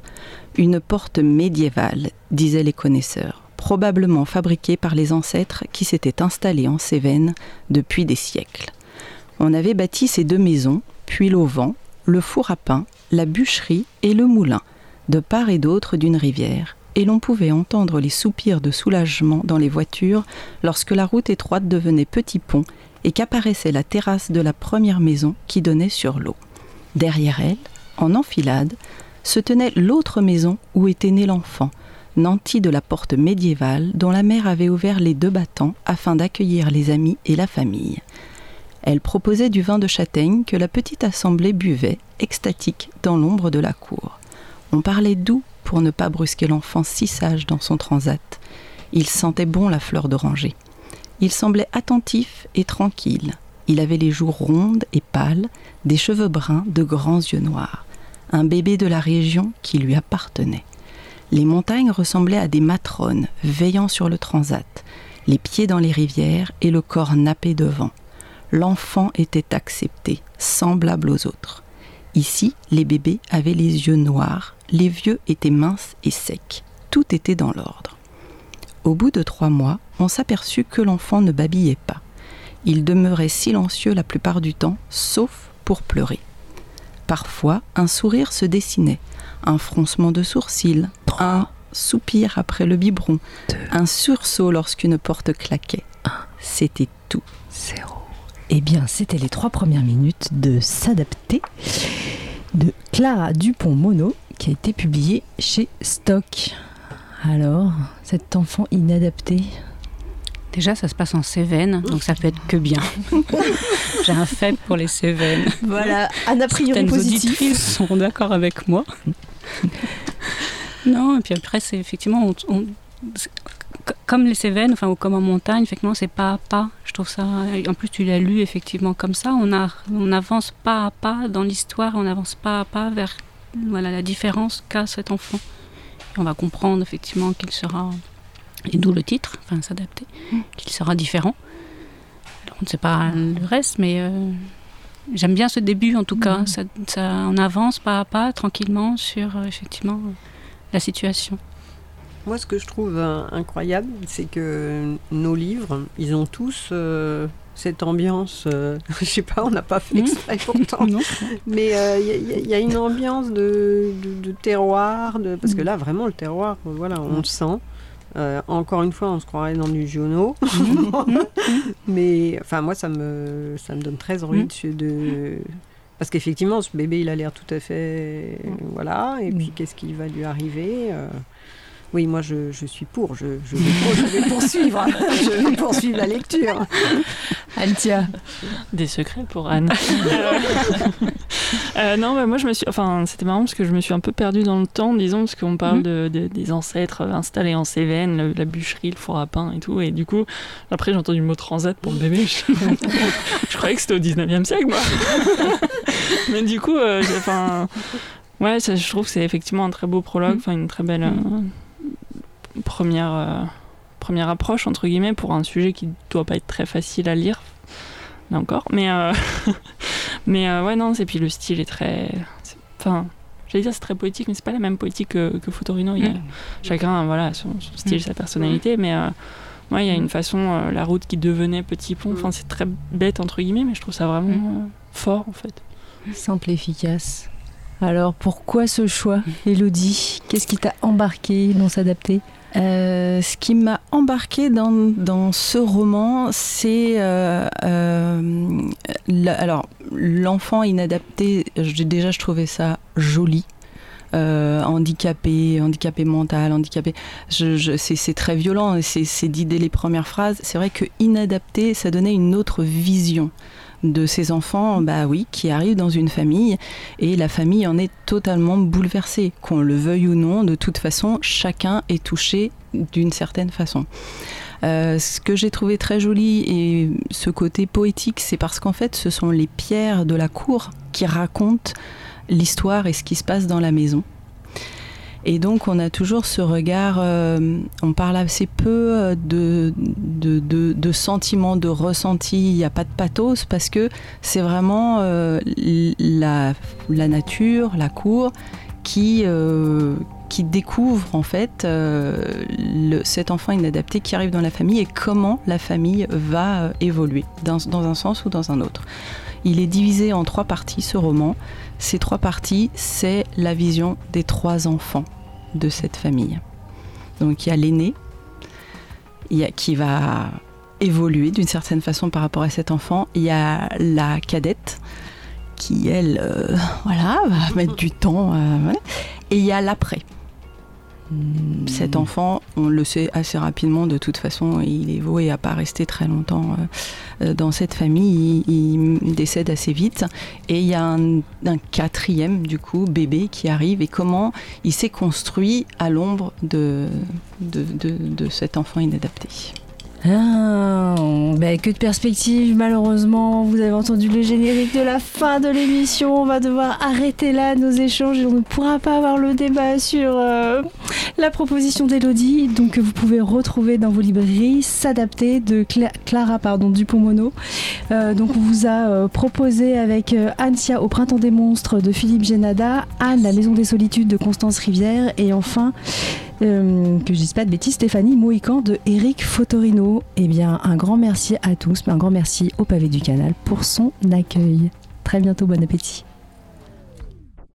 Speaker 5: Une porte médiévale, disaient les connaisseurs, probablement fabriquée par les ancêtres qui s'étaient installés en Cévennes depuis des siècles. On avait bâti ces deux maisons, puis l'auvent, le four à pain, la bûcherie et le moulin, de part et d'autre d'une rivière, et l'on pouvait entendre les soupirs de soulagement dans les voitures lorsque la route étroite devenait petit pont et qu'apparaissait la terrasse de la première maison qui donnait sur l'eau. Derrière elle, en enfilade, se tenait l'autre maison où était né l'enfant, nanti de la porte médiévale dont la mère avait ouvert les deux battants afin d'accueillir les amis et la famille. Elle proposait du vin de châtaigne que la petite assemblée buvait, extatique, dans l'ombre de la cour. On parlait doux pour ne pas brusquer l'enfant si sage dans son transat. Il sentait bon la fleur d'oranger. Il semblait attentif et tranquille. Il avait les joues rondes et pâles, des cheveux bruns, de grands yeux noirs. Un bébé de la région qui lui appartenait. Les montagnes ressemblaient à des matrones veillant sur le transat, les pieds dans les rivières et le corps nappé de vent. L'enfant était accepté, semblable aux autres. Ici, les bébés avaient les yeux noirs, les vieux étaient minces et secs. Tout était dans l'ordre. Au bout de trois mois, on s'aperçut que l'enfant ne babillait pas. Il demeurait silencieux la plupart du temps, sauf pour pleurer. Parfois, un sourire se dessinait, un froncement de sourcils, un soupir après le biberon, un sursaut lorsqu'une porte claquait. C'était tout.
Speaker 1: Zéro. Eh bien, c'était les trois premières minutes de S'adapter de Clara Dupont-Mono qui a été publié chez Stock. Alors, cet enfant inadapté,
Speaker 4: Déjà, ça se passe en Cévennes, donc ça peut être que bien. <laughs> J'ai un faible pour les Cévennes.
Speaker 1: voilà, un a priori
Speaker 4: Certaines
Speaker 1: positif.
Speaker 4: auditrices sont d'accord avec moi. non, et puis après, c'est effectivement, on- comme les Cévennes, enfin, ou comme en montagne, effectivement, c'est pas à pas. Je trouve ça. En plus, tu l'as lu effectivement comme ça. On, a, on avance pas à pas dans l'histoire, on avance pas à pas vers voilà, la différence qu'a cet enfant. Et on va comprendre effectivement qu'il sera Et d'où le titre, enfin s'adapter, qu'il sera différent. On ne sait pas le reste, mais euh, j'aime bien ce début en tout cas. Ça, ça- on avance pas à pas, tranquillement, sur euh, effectivement euh, la situation.
Speaker 3: Moi, ce que je trouve euh, incroyable, c'est que nos livres, ils ont tous euh, cette ambiance. euh, <laughs> je sais pas, on n'a pas fait
Speaker 4: Mhm.
Speaker 3: exprès pourtant. <laughs>
Speaker 4: Non
Speaker 3: Mais euh, il y, a- y y une ambiance de, de- de terroir, de, parce que là, vraiment, le terroir, voilà, on le sent. Euh, encore une fois, on se croirait dans du Giono. <laughs> Mais enfin, moi, ça me, ça me donne très envie de, de- Parce qu'effectivement, ce bébé, il a l'air tout à fait. Voilà. Et puis, qu'est-ce qui va lui arriver euh, Oui, moi, je, je suis pour. Je, je vais, pour- je vais poursuivre. <laughs> je vais poursuivre la lecture.
Speaker 1: Altia.
Speaker 2: Des secrets pour Anne. <laughs> Euh, non, bah, moi je me suis. Enfin, c'était marrant parce que je me suis un peu perdue dans le temps, disons, parce qu'on parle
Speaker 4: Mhm.
Speaker 2: de, de- des ancêtres installés en Cévennes, le- la bûcherie, le four à pain et tout. Et du coup, après j'ai entendu le mot transat pour le bébé. Je, je croyais que c'était au 19e siècle, moi. <laughs> Mais du coup, euh, enfin. Ouais, ça, je trouve que c'est effectivement un très beau prologue, enfin une très belle euh, première, euh, première approche, entre guillemets, pour un sujet qui doit pas être très facile à lire, là encore. Mais, euh, <laughs> mais euh, ouais, non, et puis le style est très. Enfin, j'allais dire c'est très poétique, mais c'est pas la même poétique que, que Futorino. Il y a,
Speaker 4: Mm.
Speaker 2: Chacun, voilà, son, son style, sa personnalité, mais. euh, Ouais, il y a une façon, euh, la route qui devenait petit pont, enfin c'est très bête entre guillemets, mais je trouve ça vraiment euh, fort en fait.
Speaker 1: Simple et efficace. Alors pourquoi ce choix, Elodie? Qu'est-ce qui t'a embarqué dans s'adapter?
Speaker 5: Euh, ce qui m'a embarqué dans, ce roman, c'est euh, euh, alors l'enfant inadapté. déjà, je trouvais ça joli. Handicapé, handicapé mental, handicapé. C'est, très violent. c'est dit dès les premières phrases. C'est vrai que inadapté, ça donnait une autre vision de ces enfants, bah oui, qui arrivent dans une famille et la famille en est totalement bouleversée, qu'on le veuille ou non. De toute façon, chacun est touché d'une certaine façon. Euh, ce que j'ai trouvé très joli et ce côté poétique, c'est parce qu'en fait, ce sont les pierres de la cour qui racontent l'histoire et ce qui se passe dans la maison. Et donc, on a toujours ce regard, euh, on parle assez peu euh, de, de, de, de sentiments, de ressentis, il n'y a pas de pathos, parce que c'est vraiment euh, la, la nature, la cour, qui, qui découvre en fait cet enfant inadapté qui arrive dans la famille et comment la famille va évoluer dans, dans un sens ou dans un autre. Il est divisé en trois parties ce roman. Ces trois parties, c'est la vision des trois enfants de cette famille. Donc il y a l'aîné, qui va évoluer d'une certaine façon par rapport à cet enfant. Il y a la cadette qui elle, euh, <laughs> voilà, va mettre du temps. euh. Et il y a l'après. Cet enfant, on le sait assez rapidement, de toute façon, il est voué à pas rester très longtemps euh, euh, dans cette famille. Il, décède assez vite. Et il y a un, quatrième, du coup, bébé qui arrive et comment il s'est construit à l'ombre de cet enfant inadapté?
Speaker 1: Ah, ben, que de perspectives, malheureusement. Vous avez entendu le générique de la fin de l'émission. On va devoir arrêter là nos échanges et on ne pourra pas avoir le débat sur euh, la proposition d'Elodie. Donc, vous pouvez retrouver dans vos librairies S'adapter de Cla- Clara pardon, Dupont-Mono. Euh, donc, on vous a euh, proposé avec Ansia au Printemps des Monstres de Philippe Génada, Anne, La Maison des Solitudes de Constance Rivière et enfin euh, que je dise pas de bêtises, Stéphanie Mohican de Eric Fotorino. Eh bien, un grand merci à tous, mais un grand merci au pavé du canal pour son accueil. Très bientôt, bon appétit.